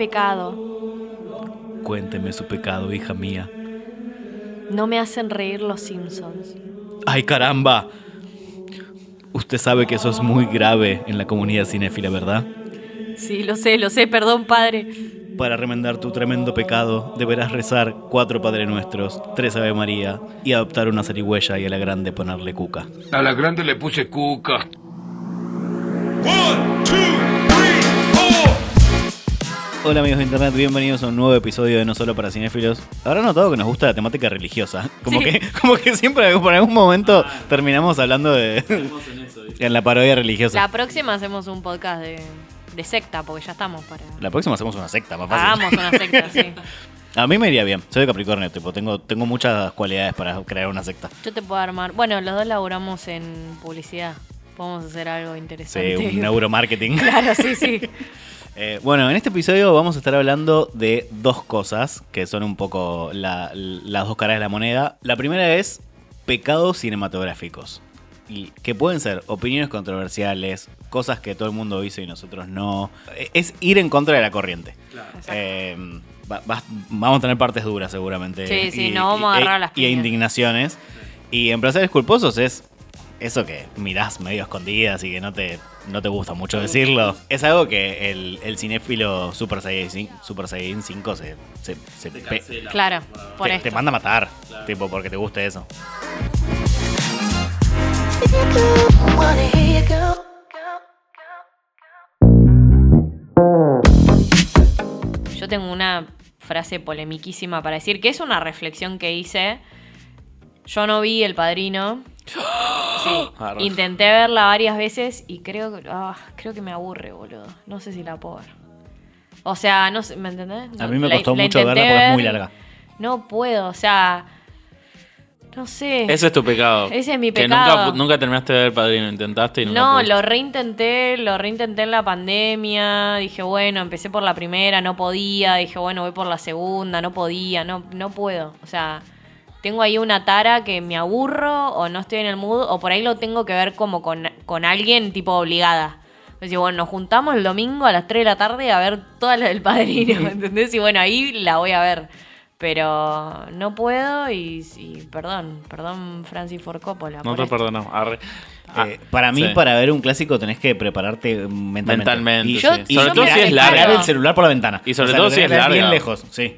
pecado. Cuénteme su pecado, hija mía. No me hacen reír los Simpsons. ¡Ay, caramba! Usted sabe que eso es muy grave en la comunidad cinéfila, ¿verdad? Sí, lo sé, lo sé, perdón, padre. Para remendar tu tremendo pecado, deberás rezar cuatro Padre Nuestros, tres Ave María y adoptar una zarigüeya y a la grande ponerle cuca. A la grande le puse cuca. Hola amigos de internet, bienvenidos a un nuevo episodio de No Solo para Cinéfilos. Habrán notado que nos gusta la temática religiosa. Como, Sí. que, como que siempre por algún momento terminamos hablando de en la parodia religiosa. La próxima hacemos un podcast de, de secta, porque ya estamos para. La próxima hacemos una secta, más fácil. Hagamos una secta, sí. A mí me iría bien. Soy de Capricornio, tipo, tengo, tengo muchas cualidades para crear una secta. Yo te puedo armar. Bueno, los dos laburamos en publicidad. Podemos hacer algo Sí, interesante. un neuromarketing. Claro, sí, sí. Eh, bueno, en este episodio vamos a estar hablando de dos cosas que son un poco la- las dos caras de la moneda. La primera es pecados cinematográficos. Y que pueden ser opiniones controversiales, cosas que todo el mundo hizo y nosotros no. Eh, Es ir en contra de la corriente. Eh, va- va- vamos a tener partes duras seguramente. Sí, sí, no vamos a agarrar las Y piñas. indignaciones. Y en placeres culposos es eso que mirás medio escondidas y que no te, no te gusta mucho decirlo. Es algo que el, el cinéfilo Super Saiyajin, Super Saiyajin 5 se, se, se pe- Claro, por te, esto. te manda a matar, tipo, porque te guste eso. Yo tengo una frase polemiquísima para decir, que es una reflexión que hice. Yo no vi El Padrino. Sí, intenté verla varias veces y creo que, ah, creo que me aburre, boludo. No sé si la puedo ver. O sea, no sé, ¿me entendés? A mí me la- costó la mucho verla porque es muy larga. No puedo, o sea, no sé. Ese es tu pecado. Ese es mi Que pecado. nunca, nunca terminaste de ver Padrino. Intentaste y nunca No, pudiste. lo reintenté, lo reintenté en la pandemia. Dije, bueno, empecé por la primera, no podía. Dije, bueno, voy por la segunda, no podía, no, no puedo. O sea, tengo ahí una tara que me aburro o no estoy en el mood o por ahí lo tengo que ver como con, con alguien tipo obligada. Decir, bueno, nos juntamos el domingo a las 3 de la tarde a ver toda la del padrino, ¿me entendés? Y bueno, ahí la voy a ver. Pero no puedo y, y perdón, perdón Francis Ford Coppola. No por te esto. perdonamos. Arre. Ah, Eh, para mí, sí. para ver un clásico tenés que prepararte mentalmente. Mentalmente, Y, sí. Yo- y Sobre todo si es y larga. el celular por la ventana. Y sobre O sea, todo si es ver Bien larga. lejos, sí.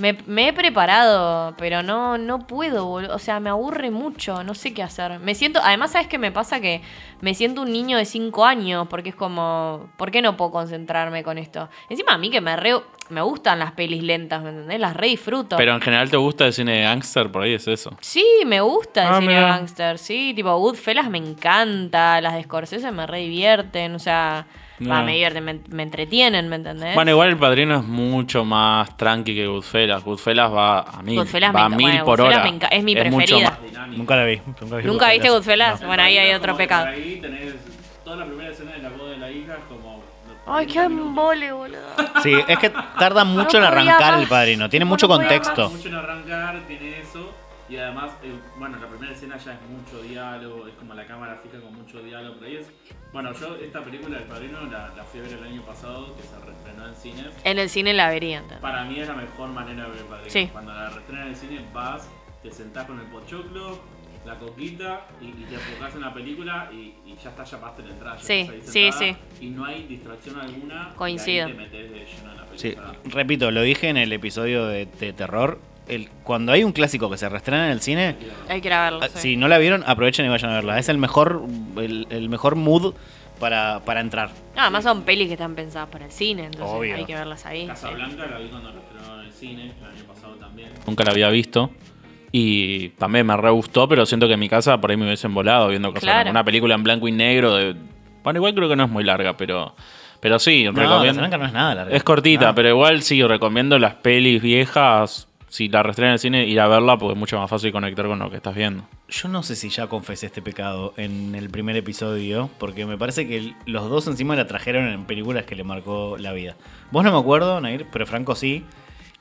Me, me he preparado, pero no, no puedo, boludo. O sea, me aburre mucho, no sé qué hacer. Me siento, además, ¿sabes qué me pasa? Que me siento un niño de 5 años, porque es como, ¿por qué no puedo concentrarme con esto? Encima a mí que me re, me gustan las pelis lentas, ¿me entendés? Las re disfruto. Pero en general te gusta el cine de gangster, por ahí es eso. Sí, me gusta el Ah, cine mira. gangster, sí, tipo Goodfellas me encanta, las de Scorsese me re divierten, o sea, va, No. me divierten, me, me entretienen, ¿me entendés? Bueno, igual el padrino es mucho más tranqui que Goodfellas. Goodfellas va a mil, Goodfellas va a me enca- mil bueno, por Goodfellas hora. me es mi mucho preferida. Nunca la vi. Nunca, vi ¿Nunca viste Goodfellas. Goodfellas? Bueno, ahí hay otro pecado. ahí tenés toda la primera escena de la boda de la hija como... Ay, qué embole, boludo. Sí, es que tarda mucho en No podía arrancar más. el padrino. Tiene No mucho contexto. mucho en arrancar, tiene eso. Y además, eh, bueno, la primera escena ya es mucho diálogo, es como la cámara fija con mucho diálogo. Pero ahí es. Bueno, yo esta película del padrino la, la fui a ver el año pasado, que se reestrenó en cine. En el cine la vería. entonces. Para mí es la mejor manera de ver el padrino. Sí. Cuando la reestrenan en el cine, vas, te sentás con el pochoclo, la coquita y, y te enfocás en la película y, y ya está, ya pagaste la entrada. Ya Sí, estás ahí sí, sentada Y no hay distracción alguna. Coincido. Y ahí te metés de lleno en la Sí, película. repito, lo dije en el episodio de, de terror. El, cuando hay un clásico que se reestrena en el cine, Hay que ir a verlo. ah, sí. si no la vieron, aprovechen y vayan a verla. Es el mejor, el, el mejor mood para, para entrar. No, además son pelis que están pensadas para el cine, entonces Obvio. hay que verlas ahí. sí. Casablanca la vi cuando la estrenaron en el cine, el año pasado también. Nunca la había visto. Y también me re gustó, pero siento que en mi casa por ahí me hubiesen volado viendo Casablanca. Claro. Una película en blanco y negro de. Bueno, igual creo que no es muy larga, pero. Pero sí, No, recomiendo. Casablanca no es nada larga. Es cortita, pero igual sí, recomiendo las pelis viejas. Si la reestrenan en el cine, ir a verla porque es mucho más fácil conectar con lo que estás viendo. Yo no sé si ya confesé este pecado en el primer episodio, porque me parece que los dos encima la trajeron en películas que le marcó la vida. Vos no me acuerdo, Nair, pero Franco sí.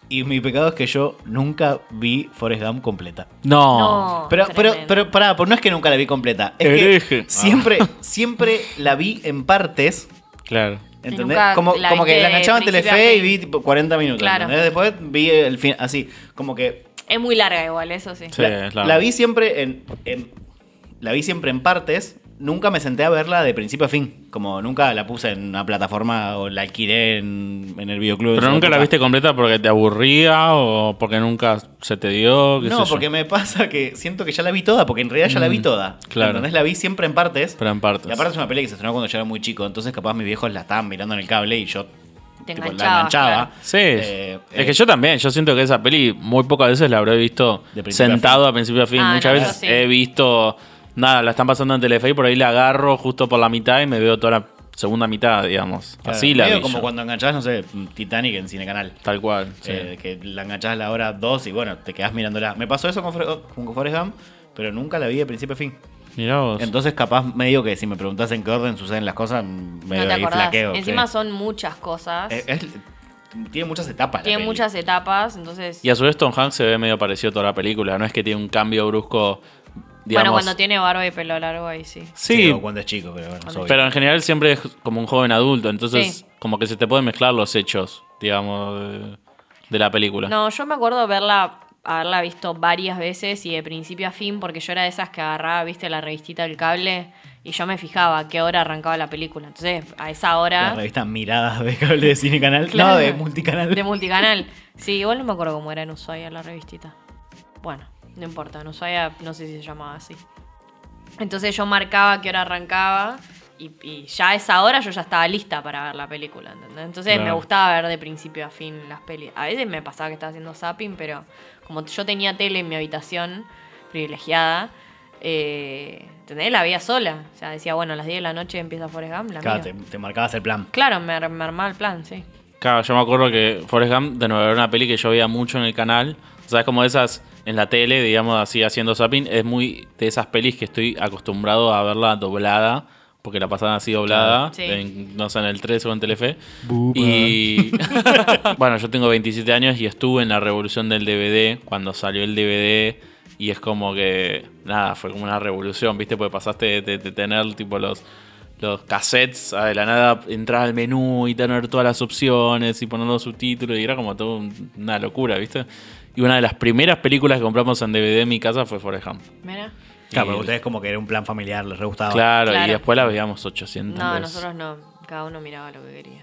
Y mi pecado es que yo nunca vi Forrest Gump completa. No. No, Pero, pero, pero, pará, pues no es que nunca la vi completa. Es que siempre, siempre la vi en partes. Claro. ¿Entendés? nunca Como, la como que la enganchaba en Telefe y vi tipo 40 minutos. Claro. ¿entendés? Después vi el fin, así, como que Es muy larga igual, eso sí. Sí, la, es largo. la vi siempre en, en- la vi siempre en partes. Nunca me senté a verla de principio a fin. Como nunca la puse en una plataforma o la alquilé en, en el videoclub. Pero nunca la viste completa porque te aburría o porque nunca se te dio. qué No, sé yo. porque me pasa que siento que ya la vi toda, porque en realidad ya la vi Mm, toda. claro. ¿Entendés? La vi siempre en partes. Pero en partes. Y aparte es una pelea que se estrenó cuando yo era muy chico, entonces capaz mis viejos la estaban mirando en el cable y yo Te tipo, la enganchaba. claro. Sí, Eh, es eh, que yo también, yo siento que esa peli muy pocas veces la habré visto a sentado a principio a fin. Ah, Muchas no, veces sí. he visto, nada, la están pasando en Telefe y por ahí la agarro justo por la mitad y me veo toda la segunda mitad, digamos. claro, Así la vi como yo. cuando enganchabas, no sé, Titanic en Cine Canal. Tal cual. sí. Eh, que la enganchabas a la hora 2 y bueno, te quedás mirándola. Me pasó eso con, Fre- con Forrest Gump, pero nunca la vi de principio a fin. Mirá vos. Entonces capaz medio que si me preguntás en qué orden suceden las cosas, medio No ahí acordás. flaqueo. Encima sí. son muchas cosas. Eh, es- tiene muchas etapas. la Tiene muchas etapas, entonces... Y a su vez Tom Hanks se ve medio parecido a toda la película. No es que tiene un cambio brusco, digamos. bueno, cuando tiene barba y pelo largo ahí sí. Sí, Sí, o cuando es chico, pero bueno, pero en general siempre es como un joven adulto. Entonces, Sí. como que se te pueden mezclar los hechos, digamos, de, de la película. No, yo me acuerdo verla, haberla visto varias veces y de principio a fin, porque yo era de esas que agarraba, viste, la revistita del cable y yo me fijaba a qué hora arrancaba la película. Entonces, a esa La hora revista Miradas de cable de Cine Canal. Claro. No, de multicanal. de multicanal. Sí, igual no me acuerdo cómo era en Ushuaia la revistita. Bueno, no importa, en Ushuaia no sé si se llamaba así. Entonces yo marcaba qué hora arrancaba y, y ya a esa hora yo ya estaba lista para ver la película, ¿entendés? Entonces me gustaba ver de principio a fin las pelis. A veces me pasaba que estaba haciendo zapping, pero como yo tenía tele en mi habitación privilegiada, eh, ¿entendés? La veía sola. O sea, decía, bueno, a las 10 de la noche empieza Forrest Gump, la Claro, te, te marcabas el plan. Claro, me, me armaba el plan, sí. Claro, yo me acuerdo que Forrest Gump de nuevo era una peli que yo veía mucho en el canal. O sea, es como esas en la tele, digamos así, haciendo zapping. Es muy de esas pelis que estoy acostumbrado a verla doblada. Porque la pasaban así doblada. Sí. en, no sé, en el 3 o en Telefe. Y bueno, yo tengo 27 años y estuve en la revolución del DVD cuando salió el DVD. Y es como que, nada, fue como una revolución, ¿viste? Porque pasaste de, de- de tener tipo los, los cassettes a de la nada entrar al menú y tener todas las opciones y poner los subtítulos y era como todo un- una locura, ¿viste? Y una de las primeras películas que compramos en DVD en mi casa fue Forrest Gump. Mira. Claro, Y- pero ustedes como que era un plan familiar, les re gustaba. Claro, Claro. y después la veíamos 800 No, veces. nosotros no. Cada uno miraba lo que quería.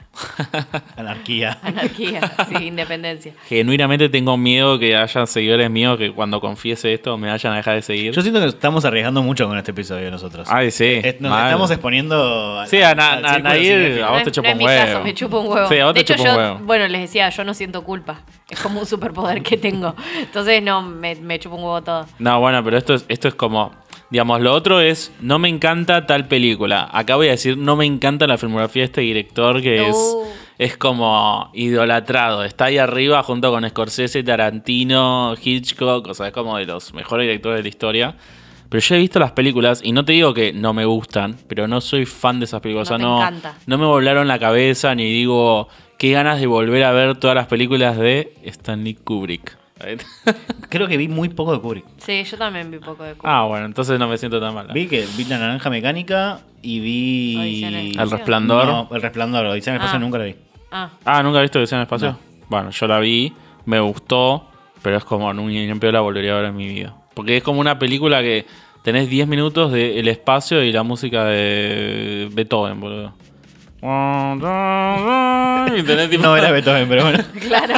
Anarquía. Anarquía, sí, independencia. Genuinamente tengo miedo que haya seguidores míos que cuando confiese esto me vayan a dejar de seguir. Yo siento que estamos arriesgando mucho con este episodio nosotros. Ay, sí. Es- nos mal. estamos exponiendo a- Sí, a, na- al a vos te chupa un huevo. caso, me chupa un huevo. Sí, a vos de te hecho, chupa un yo, huevo. bueno, les decía, yo no siento culpa. Es como un superpoder que tengo. Entonces, no, me, me chupa un huevo todo. No, bueno, pero esto es, esto es como. Digamos, lo otro es. No me encanta tal película. Acá voy a decir, no me encanta la filmografía de este director que es. Es como idolatrado. Está ahí arriba junto con Scorsese, Tarantino, Hitchcock. O sea, es como de los mejores directores de la historia. Pero yo he visto las películas y no te digo que no me gustan, pero no soy fan de esas películas. No o sea, no, encanta. no me volaron la cabeza ni digo qué ganas de volver a ver todas las películas de Stanley Kubrick. Creo que vi muy poco de Kubrick. Sí, yo también vi poco de culpa. ah, bueno, entonces no me siento tan mal. Vi que vi La Naranja Mecánica y vi... Odisea el. Resplandor. No, El Resplandor. Odisea en el espacio Ah. nunca lo vi. Ah, Ah, ¿nunca has visto que sea en el espacio? No. Bueno, yo la vi, me gustó, pero es como en peor la volvería a ver en mi vida. Porque es como una película que tenés 10 minutos del espacio y la música de Beethoven, boludo. No era Beethoven, pero bueno. claro.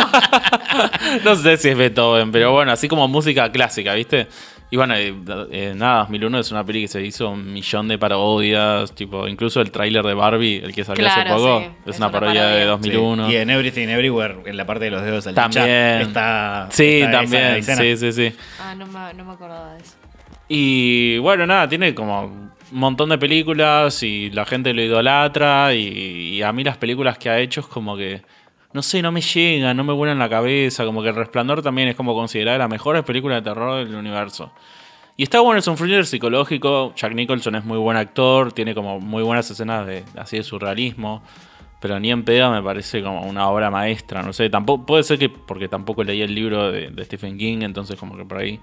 no sé si es Beethoven, pero bueno, así como música clásica, ¿viste? Y bueno, eh, eh, nada, 2001 es una peli que se hizo un millón de parodias, tipo, incluso el tráiler de Barbie, el que salió hace poco, sí, es, es una una parodia de parodia. 2001. Sí. Y en Everything Everywhere, en la parte de los dedos al También. está. Sí, está también, sí, sí, sí. Ah, no me, no me acordaba de eso. Y bueno, nada, tiene como montón de películas y la gente lo idolatra y, a mí las películas que ha hecho es como que, no sé, no me llegan, no me vuelan la cabeza, como que El Resplandor también es como considerada la mejor película de terror del universo. Y está bueno, es un thriller psicológico, Jack Nicholson es muy buen actor, tiene como muy buenas escenas de así de surrealismo. Pero ni en pedo me parece como una obra maestra, no sé, tampoco puede ser que porque tampoco leí el libro de, de Stephen King, entonces como que por ahí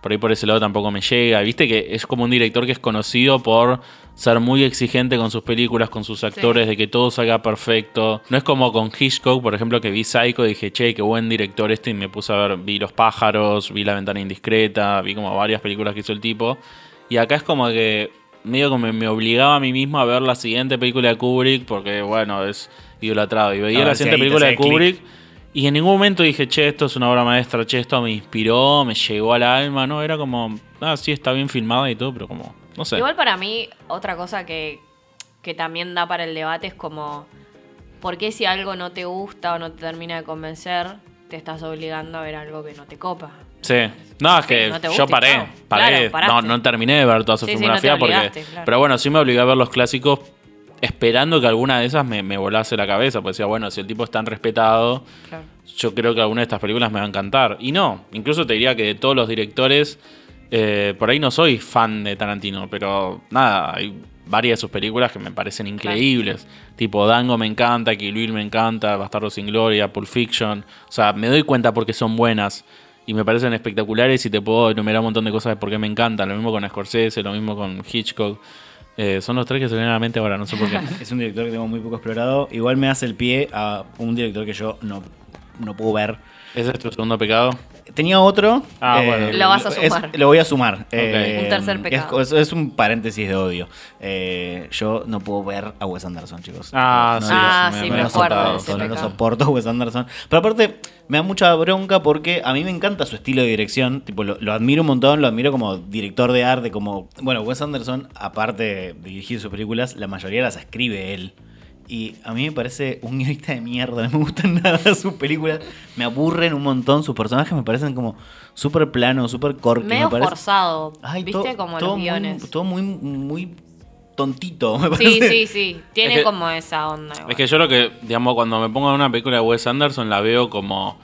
por ahí por ese lado tampoco me llega. Viste que es como un director que es conocido por ser muy exigente con sus películas, con sus actores, de que todo salga perfecto. No es como con Hitchcock, por ejemplo, que vi Psycho y dije, che, qué buen director este, y me puse a ver, vi Los pájaros, vi La ventana indiscreta, vi como varias películas que hizo el tipo. Y acá es como que medio como me, obligaba a mí mismo a ver la siguiente película de Kubrick, porque bueno, es idolatrado. Y veía A la siguiente película de clic. Y en ningún momento dije, che, esto es una obra maestra, che, esto me inspiró, me llegó al alma, ¿no? Era como, ah, sí, está bien filmada y todo, pero como, no sé. Igual para mí, otra cosa que, que también da para el debate es como, ¿por qué si algo no te gusta o no te termina de convencer, te estás obligando a ver algo que no te copa? Sí. No, es que no yo paré. Paré. Claro, no, no terminé de ver toda su Sí, sí, filmografía no porque. claro. Pero bueno, sí me obligué a ver los clásicos esperando que alguna de esas me, me volase la cabeza. Pues decía, bueno, si el tipo es tan respetado, Claro. yo creo que alguna de estas películas me va a encantar. Y no, incluso te diría que de todos los directores, eh, por ahí no soy fan de Tarantino, pero nada, hay varias de sus películas que me parecen increíbles. Tipo Dango me encanta, Kill Bill me encanta, Bastardo sin Gloria, Pulp Fiction. O sea, me doy cuenta porque son buenas y me parecen espectaculares y te puedo enumerar un montón de cosas de por qué me encantan. Lo mismo con Scorsese, lo mismo con Hitchcock. Eh, son los tres que se vienen a la mente ahora, no sé por qué. Es un director que tengo muy poco explorado. Igual me hace el pie a un director que yo no, no puedo ver. ¿Ese es tu segundo pecado? Tenía otro. Ah, bueno. Lo vas a es- sumar. lo voy a sumar. Eh, Un tercer pecado. Es, es un paréntesis de odio. Eh, yo no puedo ver a Wes Anderson, chicos. Ah, No, sí, Ah, me- sí, me me lo acuerdo ese no lo soporto a Wes Anderson. Pero aparte, me da mucha bronca porque a mí me encanta su estilo de dirección. Tipo, lo, lo admiro un montón, lo admiro como director de arte, como. Bueno, Wes Anderson, aparte de dirigir sus películas, la mayoría las escribe él. Y a mí me parece un guionista de mierda, no me gustan nada sus películas, me aburren un montón, sus personajes me parecen como súper planos, súper cortos. Medio me parece- forzado, Ay, ¿viste? to- como todo los muy- guiones. todo muy, muy tontito, me Sí, parece. sí, sí. Tiene Es que- como esa onda. igual. Es que yo lo que, digamos, cuando me pongo en una película de Wes Anderson la veo como,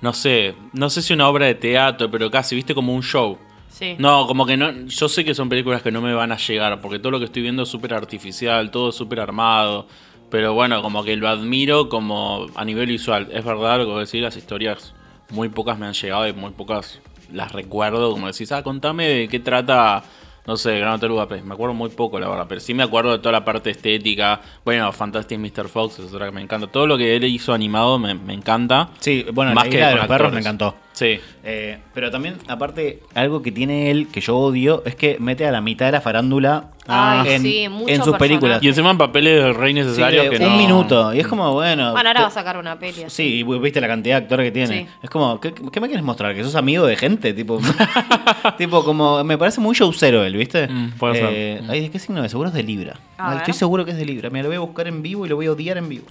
no sé, no sé si una obra de teatro, pero casi, viste, como un show. Sí. No, como que no, yo sé que son películas que no me van a llegar, porque todo lo que estoy viendo es súper artificial, todo es súper armado. Pero bueno, como que lo admiro como a nivel visual. Es verdad lo que decís, las historias muy pocas me han llegado y muy pocas las recuerdo. Como decís, ah, contame de qué trata, no sé, Gran Hotel Budapest. Me acuerdo muy poco, la verdad, pero sí me acuerdo de toda la parte estética. Bueno, Fantastic Mr. Fox es otra que me encanta. Todo lo que él hizo animado me, me encanta. Sí, bueno, Más la que de los perros me encantó. Sí. Eh, pero también, aparte, algo que tiene él que yo odio es que mete a la mitad de la farándula Ay, en, sí, sus películas. Y encima en papeles de rey Sí, necesarios de que un no- minuto. Y es como, bueno. Bueno, ahora te- va a sacar una peli. así. Sí, y viste la cantidad de actores que tiene. Sí. Es como, ¿qué, qué me quieres mostrar? ¿Que sos amigo de gente? Tipo, tipo como, me parece muy showcero él, ¿viste? Mm, puede ser. Eh, ay, ¿de qué signo es? Seguro es de Libra. Ay, estoy seguro que es de Libra. Mira, lo voy a buscar en vivo y lo voy a odiar en vivo.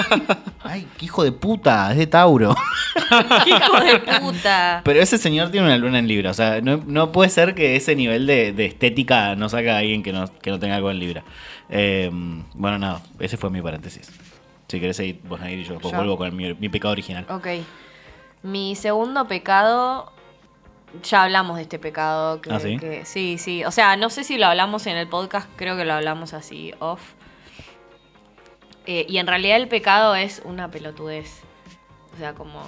ay, qué hijo de puta, es de Tauro. ¡Hijo de puta! Pero ese señor tiene una luna en Libra. O sea, no, no puede ser que ese nivel de, de estética no saca a alguien que no, que no tenga algo en Libra. Eh, bueno, nada, ese fue mi paréntesis. Si querés seguir vos, Nair, y yo después Yo. vuelvo con mi, mi pecado original. Ok. Mi segundo pecado. Ya hablamos de este pecado. Que, ¿Ah, sí? que- sí, sí. O sea, no sé si lo hablamos en el podcast, creo que lo hablamos así, off. Eh, y en realidad el pecado es una pelotudez. O sea, como,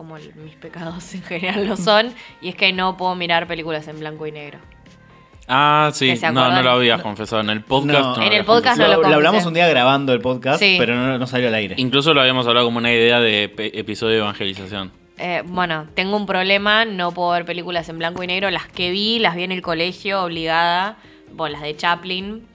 como el- mis pecados en general lo son. Y es que no puedo mirar películas en blanco y negro. Ah, sí. No, no lo habías confesado. En el podcast No. no En el podcast confesado. no lo, lo lo hablamos un día grabando el podcast, Sí. pero no, no salió al aire. Incluso lo habíamos hablado como una idea de episodio de evangelización. Eh, bueno, tengo un problema, no puedo ver películas en blanco y negro. Las que vi, las vi en el colegio, obligada. Bueno, las de Chaplin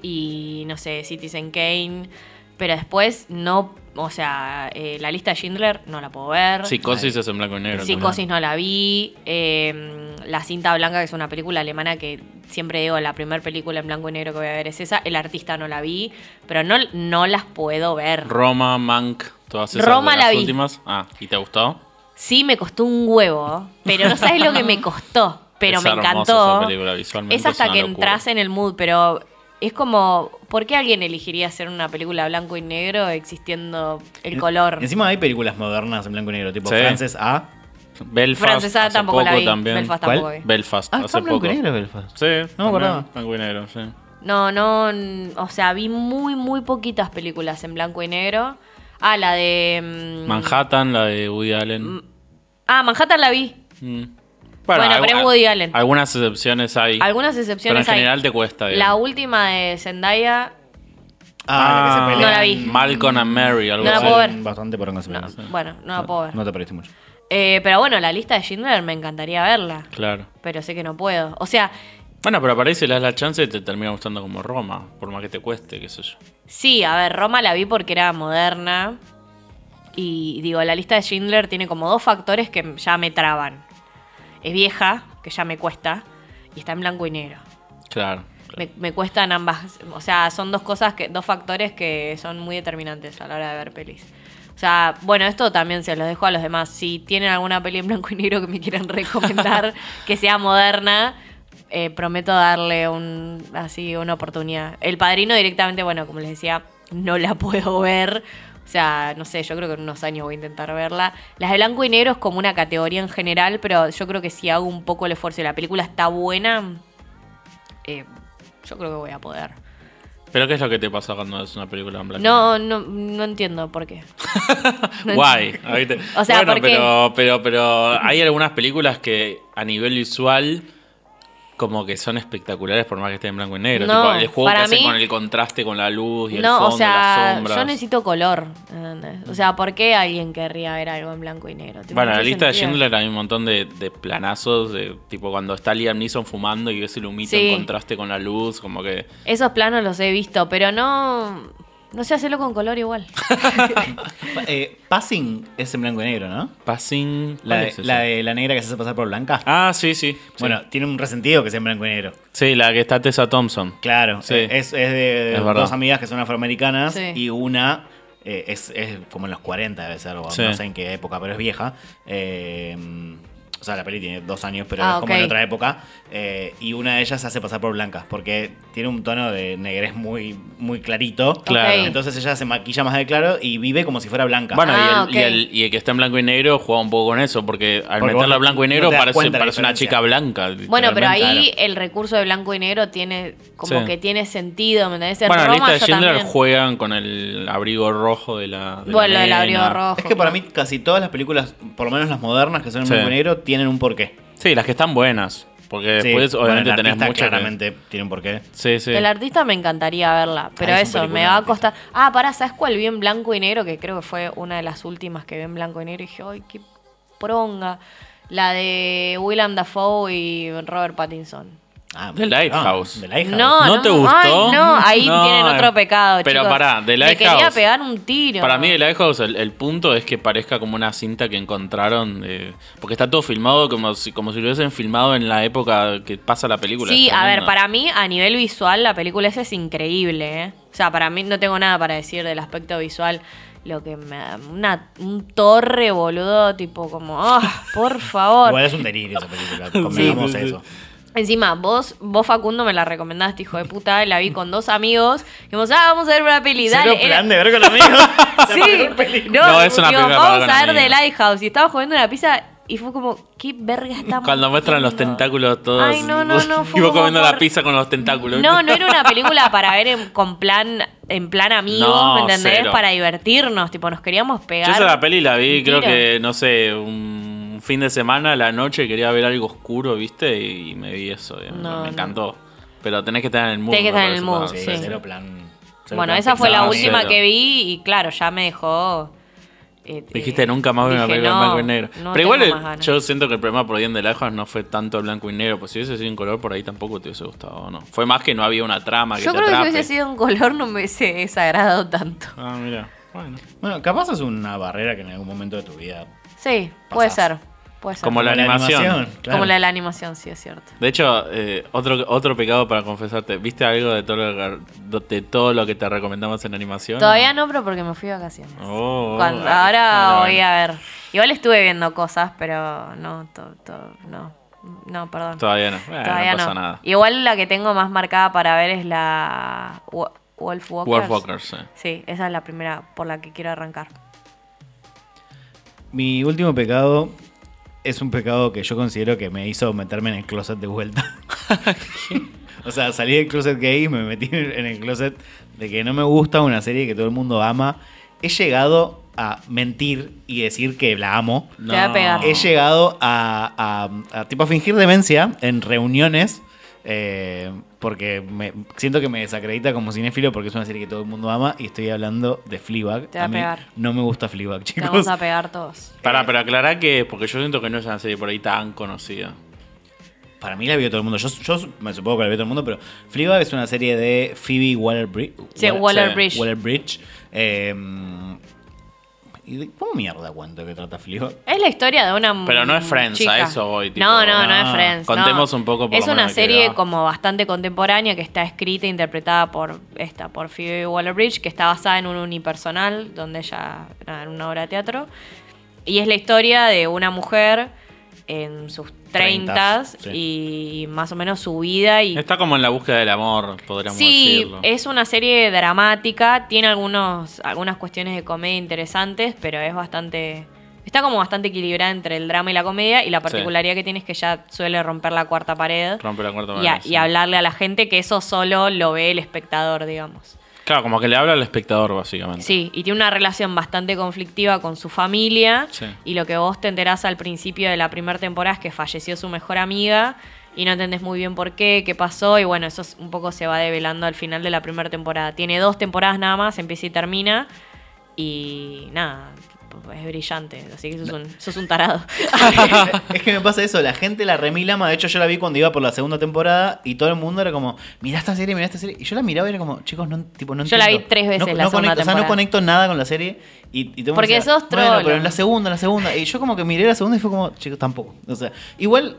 y, no sé, Citizen Kane. Pero después no, o sea, eh, la lista de Schindler no la puedo ver. Psicosis es en blanco y negro. Psicosis no la vi. eh, la cinta blanca, que es una película alemana que siempre digo, la primera película en blanco y negro que voy a ver es esa. El artista no la vi, pero no, no las puedo ver. Roma, Mank, todas esas Roma de la vi. últimas. Ah, ¿y te gustó? Sí, me costó un huevo, pero no sabes lo que me costó. Pero Es me encantó. esa película, visualmente es hasta es que locura. entras en el mood, pero es como, ¿por qué alguien elegiría hacer una película blanco y negro existiendo el color? Encima hay películas modernas en blanco y negro, tipo Sí. Frances A. Belfast. Francesa hace tampoco la poco vi. También. Belfast ¿Cuál? tampoco vi. Belfast, Ah, hace blanco poco. y negro Belfast. Sí, No me acordaba. Blanco y negro, sí. No, no, o sea, vi muy, muy poquitas películas en blanco y negro. Ah, la de... mm, Manhattan, la de Woody Allen. Ah, Manhattan la vi. Mm. Bueno, pero algu- es Woody Allen. Algunas excepciones hay. Algunas pero en excepciones hay. general te cuesta. La digamos. última de Zendaya, Ah, la que se No la vi. Malcolm and Mary, algo No la así. puedo ver. Bastante por no, bueno, no la puedo ver. No te perdiste mucho. Eh, pero bueno, la lista de Schindler me encantaría verla. Claro. Pero sé que no puedo. O sea, Bueno, pero si le das la chance te termina gustando como Roma, por más que te cueste, qué sé yo. sí, a ver, Roma la vi porque era moderna. Y digo, la lista de Schindler tiene como dos factores que ya me traban. Es vieja, que ya me cuesta, y está en blanco y negro. Claro. Me, me cuestan ambas. O sea, son dos cosas que, dos factores que son muy determinantes a la hora de ver pelis. O sea, bueno, esto también se los dejo a los demás. Si tienen alguna peli en blanco y negro que me quieran recomendar, que sea moderna, eh, prometo darle un así una oportunidad. El padrino directamente, bueno, como les decía, no la puedo ver. O sea, no sé, yo creo que en unos años voy a intentar verla. Las de blanco y negro es como una categoría en general, pero yo creo que si hago un poco el esfuerzo y la película está buena, eh, yo creo que voy a poder. ¿Pero qué es lo que te pasa cuando es una película en blanco? y No, no, no entiendo por qué. No Guay. entiendo. ahí te- O sea, bueno, porque- pero, pero, pero hay algunas películas que a nivel visual como que son espectaculares por más que estén en blanco y negro. No, Tipo, el juego que hacen mí- con el contraste con la luz y el fondo, o sea, las sombras. yo necesito color. ¿entendés? O sea, ¿por qué alguien querría ver algo en blanco y negro? Tipo, Bueno, no en la lista de. Schindler hay un montón de, de planazos, de tipo cuando está Liam Neeson fumando y ves el humito Sí. en contraste con la luz, como que... Esos planos los he visto, pero no. No sé hacerlo con color igual. Eh, Passing es en blanco y negro, ¿no? Passing... La la de la negra que se hace pasar por blanca. Ah, sí, sí. sí. Bueno, tiene un resentido que sea en blanco y negro. Sí, la que está Tessa Thompson. Claro, Sí. eh, es, es de Es verdad. dos amigas que son afroamericanas Sí. y una eh, es, es como en los 40 debe ser, o Sí. no sé en qué época, pero es vieja. Eh, o sea, la peli tiene dos años, pero Ah, es como en otra época. eh, y una de ellas se hace pasar por blanca, porque tiene un tono de negrez muy, muy clarito. Claro. Entonces ella se maquilla más de claro y vive como si fuera blanca. Bueno, Ah, y, el, y, ok. el, y el que está en blanco y negro juega un poco con eso, porque al Porque meterlo vos a blanco y negro parece, la parece una chica blanca. Bueno, pero ahí claro. el recurso de blanco y negro tiene como Sí. que tiene sentido, ¿me entendés? En Bueno, en la Roma lista de Schindler también. juegan con el abrigo rojo de la. de la Bueno, el nena. abrigo rojo. es que para mí casi todas las películas, por lo menos las modernas que son en Sí. blanco y negro, tienen un porqué. Sí, las que están buenas. Porque Sí, después, bueno, obviamente, el tenés que- claramente tiene un porqué. Sí, sí. El artista me encantaría verla, pero Ah, es un eso, me va a costar. Ah, pará, ¿sabes cuál vi en blanco y negro? Que creo que fue una de las últimas que vi en blanco y negro y dije, ¡ay, qué pronga! La de Willem Dafoe y Robert Pattinson. Ah, The Lighthouse. The Lighthouse. ¿No No, no, te ay, gustó? no, ahí No, tienen otro eh. pecado, Pero chicos. pará, The Le quería Lighthouse. pegar un tiro. Para mí, The Lighthouse, el, el punto es que parezca como una cinta que encontraron. de- porque está todo filmado como si, como si lo hubiesen filmado en la época que pasa la película. Sí, a ver, para mí, a nivel visual, la película esa es increíble, ¿eh? O sea, para mí no tengo nada para decir del aspecto visual. Lo que me da una, un torre, boludo, tipo como, ah, por favor. Igual es un delirio esa película, convengamos Sí, sí, sí. eso. Encima, vos, vos Facundo me la recomendaste, hijo de puta, la vi con dos amigos. Y dijimos, ah, vamos a ver una peli, dale. Era- plan de ver con amigos. Sí, No, es una digo, película vamos a ver The. Lighthouse. Y estaba jugando una pizza y fue como, ¿qué verga estamos Cuando muestran los tentáculos todos. Ay, no, no, no, fue Y vos como comiendo la pizza con los tentáculos. No, no era una película para ver en, con plan, en plan amigos, No, ¿me entendés? cero. Para divertirnos, tipo, nos queríamos pegar. Yo esa la peli la vi, creo que, no sé, un fin de semana, a la noche, quería ver algo oscuro, ¿viste? Y me vi eso. y No, me no. encantó. Pero tenés que estar en el mood. Tenés que estar en el mood, para- Sí, cero plan. cero Bueno, plan esa fue la última cero. que vi y claro, ya me dejó... eh, Dijiste eh, nunca más ver una dije, película en blanco y negro. no Pero igual yo siento que el problema por ahí en The Lighthouse no fue tanto el blanco y negro. Pues si hubiese sido en color, por ahí tampoco te hubiese gustado, ¿no? Fue más que no había una trama que Yo te creo que si hubiese sido en color no me hubiese desagradado tanto. Ah, mira. Bueno. Bueno, capaz es una barrera que en algún momento de tu vida. Sí, puede Pasás. ser. Puede ser. Como la animación. claro. Como la de la animación, sí, es cierto. De hecho, eh, otro, otro pecado para confesarte. ¿Viste algo de todo, lo, que- de todo lo que te recomendamos en animación? Todavía no, pero porque me fui de vacaciones. Oh, Cuando- ah, ahora bueno, voy bueno. a ver. Igual estuve viendo cosas, pero no, to- to- no, no, perdón. Todavía no. Bueno, Todavía no no. pasa nada. Igual la que tengo más marcada para ver es la Wo- Wolf Walkers. Wolf Walkers, sí. Sí, esa es la primera por la que quiero arrancar. Mi último pecado es un pecado que yo considero que me hizo meterme en el closet de vuelta. o sea, salí del closet gay y me metí en el closet de que no me gusta una serie que todo el mundo ama. He llegado a mentir y decir que la amo. Te a pegar. He llegado a, a- a, tipo a fingir demencia en reuniones. eh, porque me, siento que me desacredita como cinéfilo porque es una serie que todo el mundo ama y estoy hablando de Fleabag. Te va a mí pegar. no me gusta Fleabag, Te chicos. vamos a pegar todos. Pará, pero aclará que, porque yo siento que no es una serie por ahí tan conocida. Para mí la vio todo el mundo. Yo, yo me supongo que la vio todo el mundo, pero Fleabag es una serie de Phoebe Waller-Bridge. Sí, Waller-Bridge. Waller-Bridge. Eh, ¿y de- ¿Cómo mierda cuento que trata Fleabag? Es la historia de una Pero no es Friends, chica. a eso voy, tipo, no, no, no no. es Friends. no. Contemos un poco por Es una serie como bastante contemporánea que está escrita e interpretada por esta, por Phoebe Waller-Bridge, que está basada en un unipersonal, donde ella en una obra de teatro. Y es la historia de una mujer en sus Treintas, treintas sí. y más o menos su vida y Está como en la búsqueda del amor, podríamos Sí, decirlo. es una serie dramática, tiene algunos, algunas cuestiones de comedia interesantes, pero es bastante... Está como bastante equilibrada entre el drama y la comedia y la particularidad que tiene es que ya suele romper la cuarta pared Rompe la cuarta y, a- pared, y sí. hablarle a la gente que eso solo lo ve el espectador, digamos. Claro, como que le habla al espectador, básicamente. Sí, y tiene una relación bastante conflictiva con su familia. Sí. Y lo que vos te enterás al principio de la primera temporada es que falleció su mejor amiga. Y no entendés muy bien por qué, qué pasó. Y bueno, eso es- un poco se va develando al final de la primera temporada. Tiene dos temporadas nada más, empieza y termina. Y nada, es brillante. Así que sos un, sos un tarado. es que me pasa eso, la gente la remilama. De hecho, yo la vi cuando iba por la segunda temporada y todo el mundo era como, mira esta serie, mira esta serie. Y yo la miraba y era como, chicos, no, tipo, no Yo la vi tres veces no, la no segunda conecto, O sea, no temporada. conecto nada con la serie. Y, y Porque decía, sos Bueno, trolo". pero en la segunda, en la segunda. Y yo como que miré la segunda y fue como, chicos, tampoco. O sea, igual,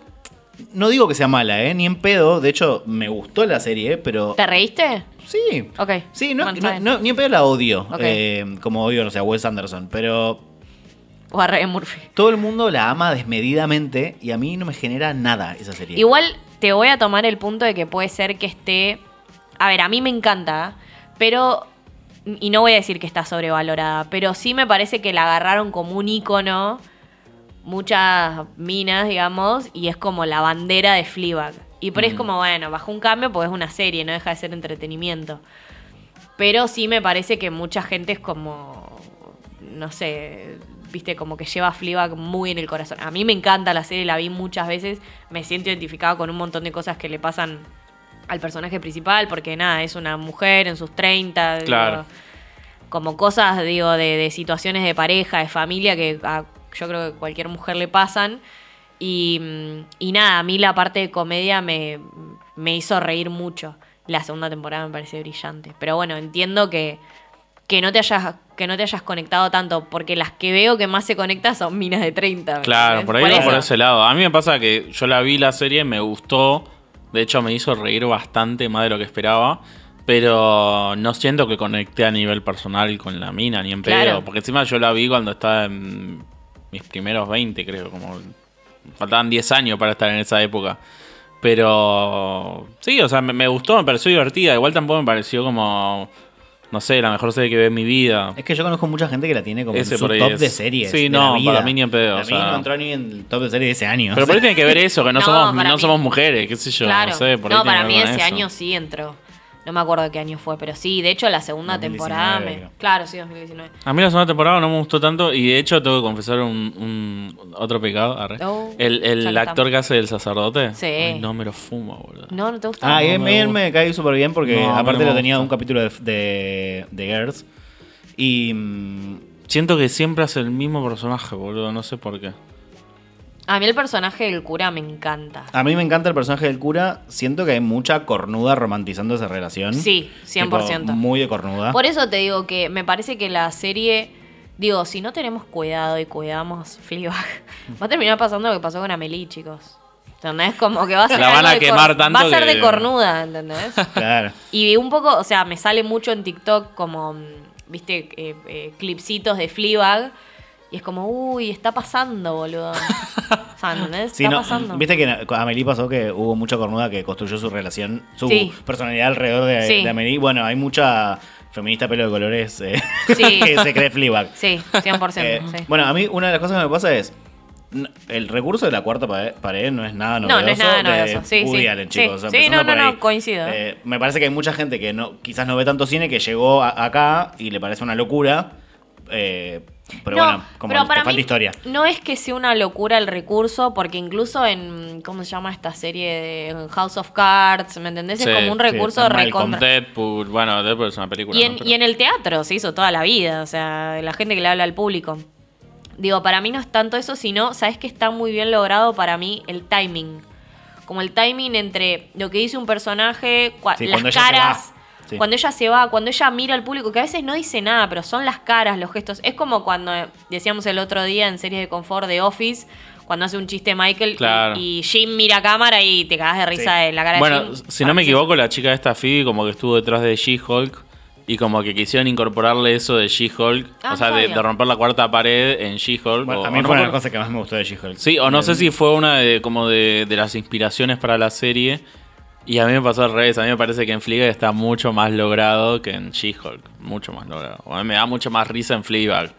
no digo que sea mala, ¿eh? Ni en pedo. De hecho, me gustó la serie, pero... ¿Te reíste? Sí. Ok. Sí, no, Bueno, está no- bien. no- ni en pedo la odio. Eh, como odio, no sé, a Wes Anderson. Pero O a Ryan Murphy. todo el mundo la ama desmedidamente y a mí no me genera nada esa serie. Igual te voy a tomar el punto de que puede ser que esté. A ver, a mí me encanta, pero. Y no voy a decir que está sobrevalorada, pero sí me parece que la agarraron como un icono. Muchas minas, digamos, y es como la bandera de Fleabag. Y por ahí es como, bueno, bajo un cambio porque es una serie, no deja de ser entretenimiento. Pero sí me parece que mucha gente es como, no sé, viste, como que lleva a Fleabag muy en el corazón. A mí me encanta la serie, la vi muchas veces, me siento identificado con un montón de cosas que le pasan al personaje principal, porque nada, es una mujer en sus 30, digo, como cosas, digo, de, de situaciones de pareja, de familia, que a- yo creo que cualquier mujer le pasan. Y, mm, y nada, a mí la parte de comedia me, me hizo reír mucho. La segunda temporada me parece brillante. Pero bueno, entiendo que, que, no te hayas, que no te hayas conectado tanto, porque las que veo que más se conectan son minas de 30. ¿me Claro, por ahí va eso. por ese lado. A mí me pasa que yo la vi la serie, me gustó. De hecho, me hizo reír bastante más de lo que esperaba. Pero no siento que conecté a nivel personal con la mina, ni en pedo. Claro. Porque encima yo la vi cuando estaba en mis primeros 20, creo. Como faltaban 10 años para estar en esa época. Pero sí, o sea, me, me gustó, me pareció divertida. Igual tampoco me pareció como, no sé, la mejor serie que ve en mi vida. Es que yo conozco mucha gente que la tiene como Ese en su top es. de series. Sí, de no, la vida. para mí ni en pedo, A o mí sea. no entró ni en el top de serie de ese año. Pero por ahí tiene que ver eso, que no, No, somos, para no mí- somos mujeres, qué sé yo. Claro. No sé, por no, para mí ese eso. año sí entró. No me acuerdo qué año fue, pero sí, de hecho la segunda 2019 temporada me... Claro, sí, 2019. A mí la segunda temporada no me gustó tanto y de hecho tengo que confesar un, un- otro pecado. arre. Oh, el el actor que hace el sacerdote. Sí. Ay, no me lo fumo, boludo. No, no te gusta. Ah, y No él, me él gusta. me cae súper bien porque No, aparte lo tenía de un capítulo de, de, de Girls. Y mm, Siento que siempre hace el mismo personaje, boludo. No sé por qué. A mí el personaje del cura me encanta. a mí me encanta el personaje del cura. Siento que hay mucha cornuda romantizando esa relación. Sí, 100%. Tipo, muy de cornuda. Por eso te digo que me parece que la serie, digo, si no tenemos cuidado y cuidamos Fleabag, va a terminar pasando lo que pasó con Amelie, chicos. ¿Entendés? Como que va a ser La van a de quemar cor- tanto Va a ser que- de cornuda, ¿entendés? Claro. Y un poco, o sea, me sale mucho en TikTok como, mm, viste, eh, eh, clipsitos de Fleabag. Y es como, uy, está pasando, boludo. O sea, ¿entendés? Sí, está no, pasando. Viste que a Amelie pasó que hubo mucha cornuda que construyó su relación, su Sí. personalidad alrededor de, Sí. de Amelie. Bueno, hay mucha feminista pelo de colores eh, Sí. que se cree Fleabag. Sí, 100%. Eh, sí. Bueno, a mí una de las cosas que me pasa es. El recurso de la cuarta pared, no es nada No, novedoso. no es nada novedoso. Sí, sí. Allen, Sí, chicos. sí, no, no, no, coincido. Eh, me parece que hay mucha gente que no, quizás no ve tanto cine que llegó a- acá y le parece una locura. eh, Pero No, bueno, como pero te para falta mí historia. No es que sea una locura el recurso, porque incluso en. ¿Cómo se llama esta serie? De House of Cards, ¿me entendés? Sí, es como un sí, recurso mal recontra. Con Deadpool, bueno, Deadpool es una película. Y en, ¿no? Pero- y en el teatro se hizo toda la vida, o sea, la gente que le habla al público. Digo, para mí no es tanto eso, sino, ¿sabes que está muy bien logrado para mí? El timing. Como el timing entre lo que dice un personaje, cua- Sí, las cuando ella se caras, va. Sí. cuando ella se va, cuando ella mira al público, que a veces no dice nada, pero son las caras, los gestos. Es como cuando eh, decíamos el otro día en series de confort de Office, cuando hace un chiste Michael y- Claro. y, Jim mira a cámara y te cagas de risa Sí. de la cara Bueno, de Jim. si no me sí. equivoco, la chica esta Phoebe como que estuvo detrás de She-Hulk y como que quisieron incorporarle eso de She-Hulk, Ah, o sea, de, de romper la cuarta pared en She-Hulk. Bueno, a mí no fue una de cosas que más me gustó de She-Hulk. Sí, o no sé si fue una de como de, de las inspiraciones para la serie. Y a mí me pasó al revés. A mí me parece que en Fleabag está mucho más logrado que en She-Hulk. Mucho más logrado. A mí me da mucho más risa en Fleabag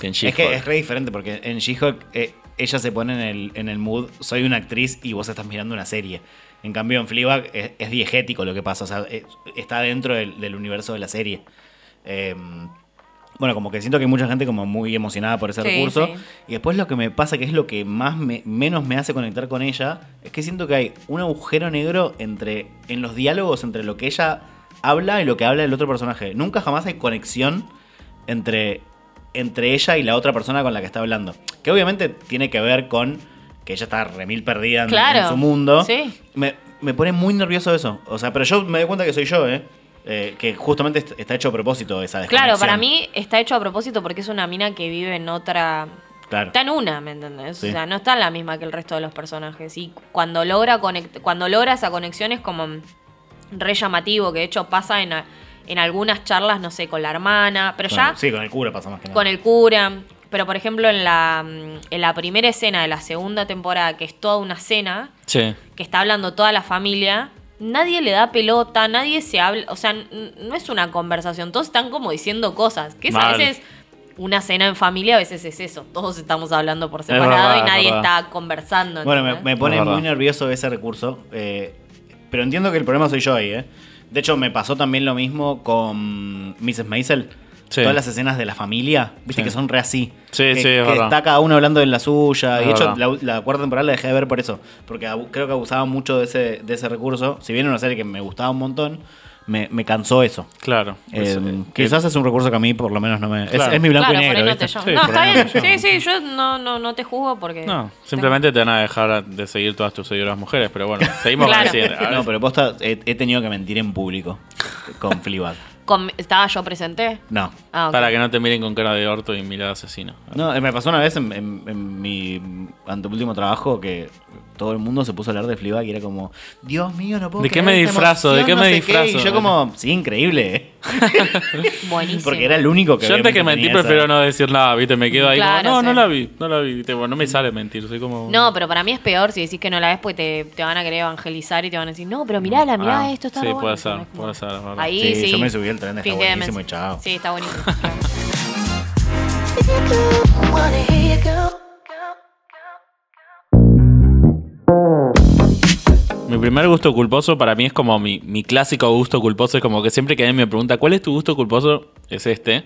que en Es She-Hulk. que es re diferente porque en She-Hulk eh, ella se pone en el, en el mood, soy una actriz y vos estás mirando una serie. En cambio en Fleabag es, es diegético lo que pasa, o sea, eh, está dentro del, del universo de la serie. Eh, bueno, como que siento que hay mucha gente como muy emocionada por ese Sí, recurso. sí. Y después lo que me pasa, que es lo que más me- menos me hace conectar con ella, es que siento que hay un agujero negro entre en los diálogos entre lo que ella habla y lo que habla el otro personaje. Nunca jamás hay conexión entre, entre ella y la otra persona con la que está hablando. Que obviamente tiene que ver con que ella está remil perdida Claro, en su mundo. sí. Me, me pone muy nervioso eso. O sea, pero yo me doy cuenta que soy yo, ¿eh? Eh, que justamente est- está hecho a propósito esa Claro, desconexión. para mí está hecho a propósito porque es una mina que vive en otra. Claro. Está en una, ¿me entendés? Sí. O sea, no está en la misma que el resto de los personajes. Y cuando logra conect cuando logra esa conexión es como re llamativo, que de hecho pasa en, a- en algunas charlas, no sé, con la hermana, pero ya sí, con el cura pasa más que nada. con el cura. Pero por ejemplo, en la, mm, en la primera escena de la segunda temporada, que es toda una cena, Sí. que está hablando toda la familia, nadie le da pelota, nadie se habla, o sea, no es una conversación, todos están como diciendo cosas, que es a veces una cena en familia, a veces es eso, todos estamos hablando por Es separado verdad, y nadie está conversando. Bueno, me, me pone muy nervioso ese recurso. eh, pero entiendo que el problema soy yo ahí, ¿eh? De hecho, me pasó también lo mismo con Mrs. Maisel. Sí. Todas las escenas de la familia, viste Sí. que son re así. Sí, que, sí, es que verdad. está cada uno hablando de la suya. Es y de hecho, la, la cuarta temporada la dejé de ver por eso. Porque creo que abusaba mucho de ese, de ese recurso. Si bien era una serie que me gustaba un montón, me, me cansó eso. Claro. Eh, Es, eh, quizás es un recurso que a mí por lo menos no me... es- Claro. Es, mi blanco Claro, y negro. no. Sí, no, está bien. no. Sí, sí, yo no, no, no te juzgo porque. No, simplemente te van a dejar de seguir todas tus seguidoras mujeres, pero bueno, seguimos Claro. con. No, pero posta, he, he tenido que mentir en público con Fleabag. Con- ¿Estaba yo presente? No. Ah, ok. Para que no te miren con cara de orto y mirada asesina. No, eh, me pasó una vez en, en- en mi anteúltimo trabajo que todo el mundo se puso a hablar de Fleabag y era como, Dios mío, no puedo ¿De qué me disfrazo? ¿De qué no me disfrazo? Y yo como, sí, increíble. Buenísimo. Porque era el único que Yo antes que mentir prefiero no decir nada, ¿viste? Me quedo ahí Claro, como, no, no la vi, no la vi. Bueno, no me sale mentir, soy como... No, pero para mí es peor si decís que no la ves porque te, te van a querer evangelizar y te van a decir, no, pero mirala, mirá Ah, esto, está sí, puede bueno". ser, puede ser, verdad. Ahí Sí, sí. yo me subí al tren, está buenísimo y chao. Sí, está buenísimo. Mi primer gusto culposo para mí es como mi, mi clásico gusto culposo. Es como que siempre que alguien me pregunta, ¿cuál es tu gusto culposo? Es este.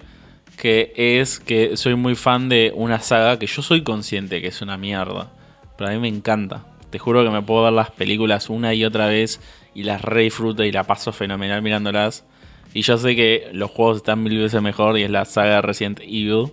Que es que soy muy fan de una saga que yo soy consciente que es una mierda. Pero a mí me encanta. Te juro que me puedo ver las películas una y otra vez y las re disfruto y la paso fenomenal mirándolas. Y yo sé que los juegos están mil veces mejor y es la saga Resident Evil.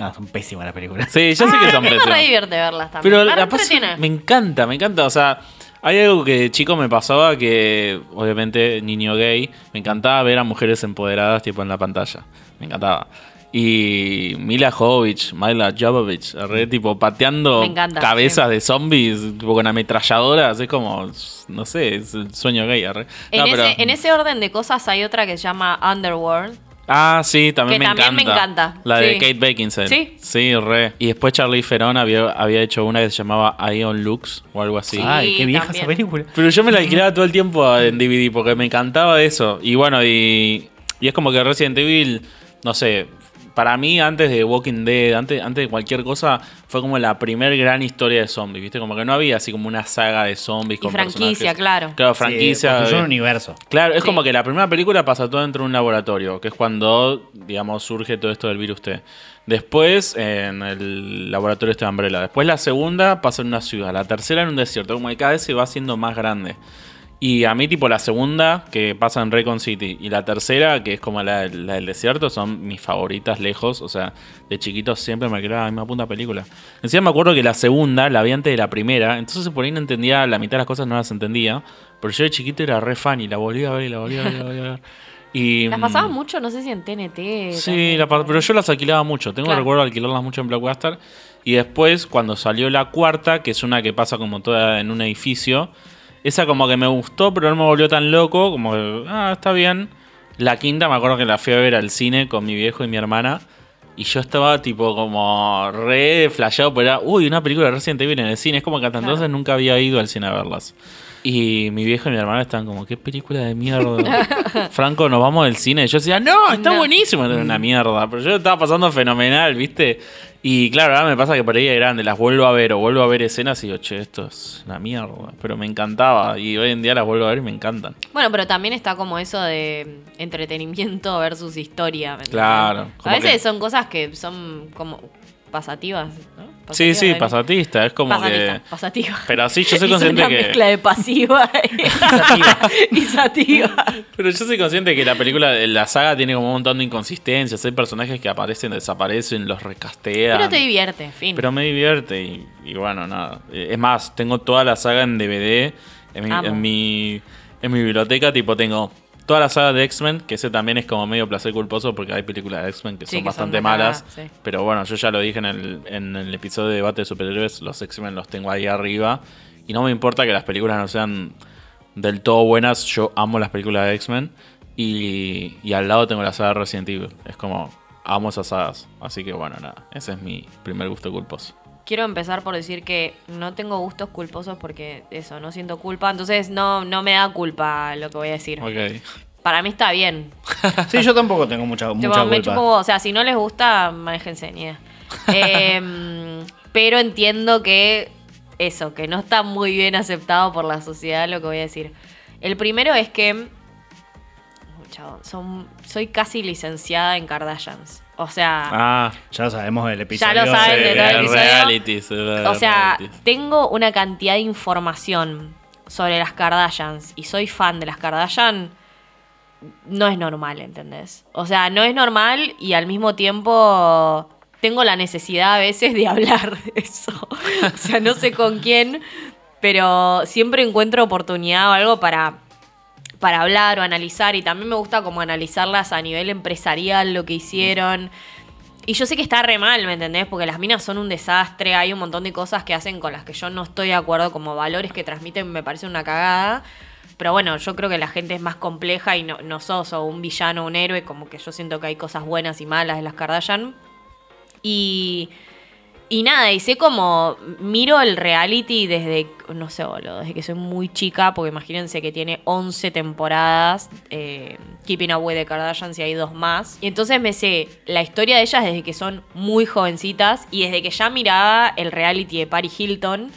Ah, son pésimas las películas. Sí, yo sé que son me pésimas. re divierte verlas también. Pero Me la paso- me encanta, me encanta. O sea, hay algo que de chico me pasaba que, obviamente, niño gay, me encantaba ver a mujeres empoderadas tipo en la pantalla. Me encantaba. Y Mila Jovovich, Mila Jovovich, re, tipo pateando encanta, cabezas sí. de zombies, tipo con ametralladoras, es como, no sé, es el sueño gay. En, No, ese, en ese orden de cosas hay otra que se llama Underworld. Ah, sí, también, Que me, también me encanta. encanta, La de. Kate Beckinsale. Sí. Sí, re. Y después Charlie Theron había, había hecho una que se llamaba Ion Lux o algo así. Sí. Ay, qué vieja también. esa película. Pero yo me la alquilaba todo el tiempo en DVD porque me encantaba eso. Y bueno, y, y es como que Resident Evil, no sé, para mí, antes de Walking Dead, antes, antes de cualquier cosa, fue como la primer gran historia de zombies, ¿viste? Como que no había así como una saga de zombies Y con franquicia, personajes. claro. Claro, Sí, franquicia. de- un universo. Claro, es Sí. como que la primera película pasa todo dentro de un laboratorio, que es cuando, digamos, surge todo esto del virus T. Después, en el laboratorio este de Umbrella. Después la segunda pasa en una ciudad. La tercera en un desierto. Como que cada vez se va haciendo más grande. Y a mí, tipo, la segunda, que pasa en Recon City, y la tercera, que es como la, la del desierto, son mis favoritas lejos. O sea, de chiquito siempre me quedaba la misma punta película. Encima me acuerdo que la segunda la vi antes de la primera, entonces por ahí no entendía, la mitad de las cosas no las entendía. Pero yo de chiquito era re fan y la volví a ver y la volví a ver y la volví a ver. Y, Las mm, pasaban mucho, no sé si en TNT. Sí, la pero yo las alquilaba mucho. Tengo Claro. recuerdo de alquilarlas mucho en Blockbuster. Y después, cuando salió la cuarta, que es una que pasa como toda en un edificio, esa como que me gustó, pero no me volvió tan loco. Como que, ah, está bien. La quinta, me acuerdo que la fui a ver al cine con mi viejo y mi hermana. Y yo estaba tipo como re flasheado, pero era, uy, una película de Resident Evil en el cine. Es como que hasta Claro. entonces nunca había ido al cine a verlas. Y mi viejo y mi hermana estaban como, qué película de mierda. Franco, nos vamos del cine. Y yo decía, no, está No. buenísimo. Era una mierda. Pero yo estaba pasando fenomenal, ¿viste? Y claro, ahora me pasa que por ahí de grande las vuelvo a ver o vuelvo a ver escenas y digo, che, esto es una mierda. Pero me encantaba. Y hoy en día las vuelvo a ver y me encantan. Bueno, pero también está como eso de entretenimiento versus historia. ¿me? Claro, A veces que- son cosas que son como pasativas, ¿no? Sí, sí, pasatista. Es como Pasatista, que. pasativa. Pero sí, yo soy consciente una que. mezcla de pasiva y, y sativa. Pero yo soy consciente que la película, la saga tiene como un montón de inconsistencias. Hay personajes que aparecen, desaparecen, los recastean. Pero te divierte, fin. Pero me divierte y, y bueno, nada. Eh, Es más, tengo toda la saga en DVD en mi, Amo. en mi, en mi biblioteca. Tipo, tengo toda la saga de X-Men, que ese también es como medio placer culposo porque hay películas de X-Men que Sí, son que bastante malas. sí. Pero bueno, yo ya lo dije en el, en el episodio de debate de superhéroes, los X-Men los tengo ahí arriba. Y no me importa que las películas no sean del todo buenas, yo amo las películas de X-Men. Y, y al lado tengo la saga de Resident Evil. Es como, amo esas sagas. Así que bueno, nada, ese es mi primer gusto culposo. Quiero empezar por decir que no tengo gustos culposos porque eso, no siento culpa. Entonces no, no me da culpa lo que voy a decir. Ok. Para mí está bien. Sí, yo tampoco tengo mucha, Tipo, mucha me culpa. chupo, o sea, si no les gusta, manéjense, ni idea. Em, pero entiendo que eso, que no está muy bien aceptado por la sociedad lo que voy a decir. El primero es que chabón, son, soy casi licenciada en Kardashians. O sea, Ah, Ya lo sabemos del episodio. Ya lo saben de de- todo el episodio. realities, o sea, realities. tengo una cantidad de información sobre las Kardashians y soy fan de las Kardashian. No es normal, ¿entendés? O sea, no es normal y al mismo tiempo tengo la necesidad a veces de hablar de eso. O sea, no sé con quién, pero siempre encuentro oportunidad o algo para, para hablar o analizar. Y también me gusta como analizarlas a nivel empresarial, lo que hicieron. Y yo sé que está re mal, ¿me entendés? Porque las minas son un desastre, hay un montón de cosas que hacen con las que yo no estoy de acuerdo, como valores que transmiten me parece una cagada. Pero bueno, yo creo que la gente es más compleja y no, no sos o un villano o un héroe, como que yo siento que hay cosas buenas y malas de las Kardashian. Y, y nada, y sé como miro el reality desde, no sé, boludo, desde que soy muy chica, porque imagínense que tiene 11 temporadas, eh, Keeping Up with the Kardashians y hay dos más. Y entonces me sé la historia de ellas desde que son muy jovencitas y desde que ya miraba el reality de Paris Hilton,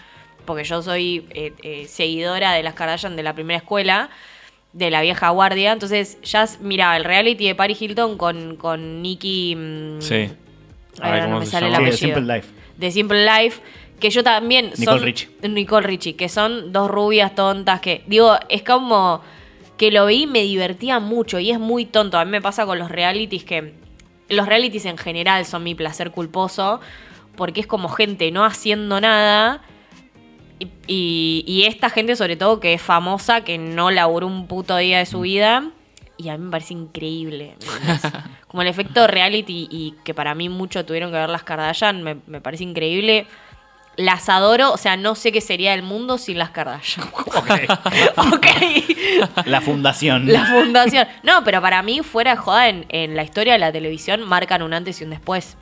porque yo soy eh, eh, seguidora de las Kardashian de la primera escuela de la vieja guardia. Entonces ya miraba el reality de Paris Hilton con, con Nicky. mm, Sí. Ay, ahora no ¿cómo me se sale el llama? Sí, apellido. Simple Life. De Simple Life. Que yo también. Nicole son- Richie. Nicole Richie. Que son dos rubias tontas. Que. Digo, es como. Que lo vi y me divertía mucho. Y es muy tonto. A mí me pasa con los realities que. Los realities en general son mi placer culposo. Porque es como gente no haciendo nada. Y, y- y esta gente, sobre todo, que es famosa, que no laburó un puto día de su vida. Y a mí me parece increíble. Como el efecto reality y que para mí mucho tuvieron que ver las Kardashian, me, me parece increíble. Las adoro, o sea, no sé qué sería el mundo sin las Kardashian. ok. La fundación. La fundación. No, pero para mí, fuera de joda, en, en la historia de la televisión marcan un antes y un después.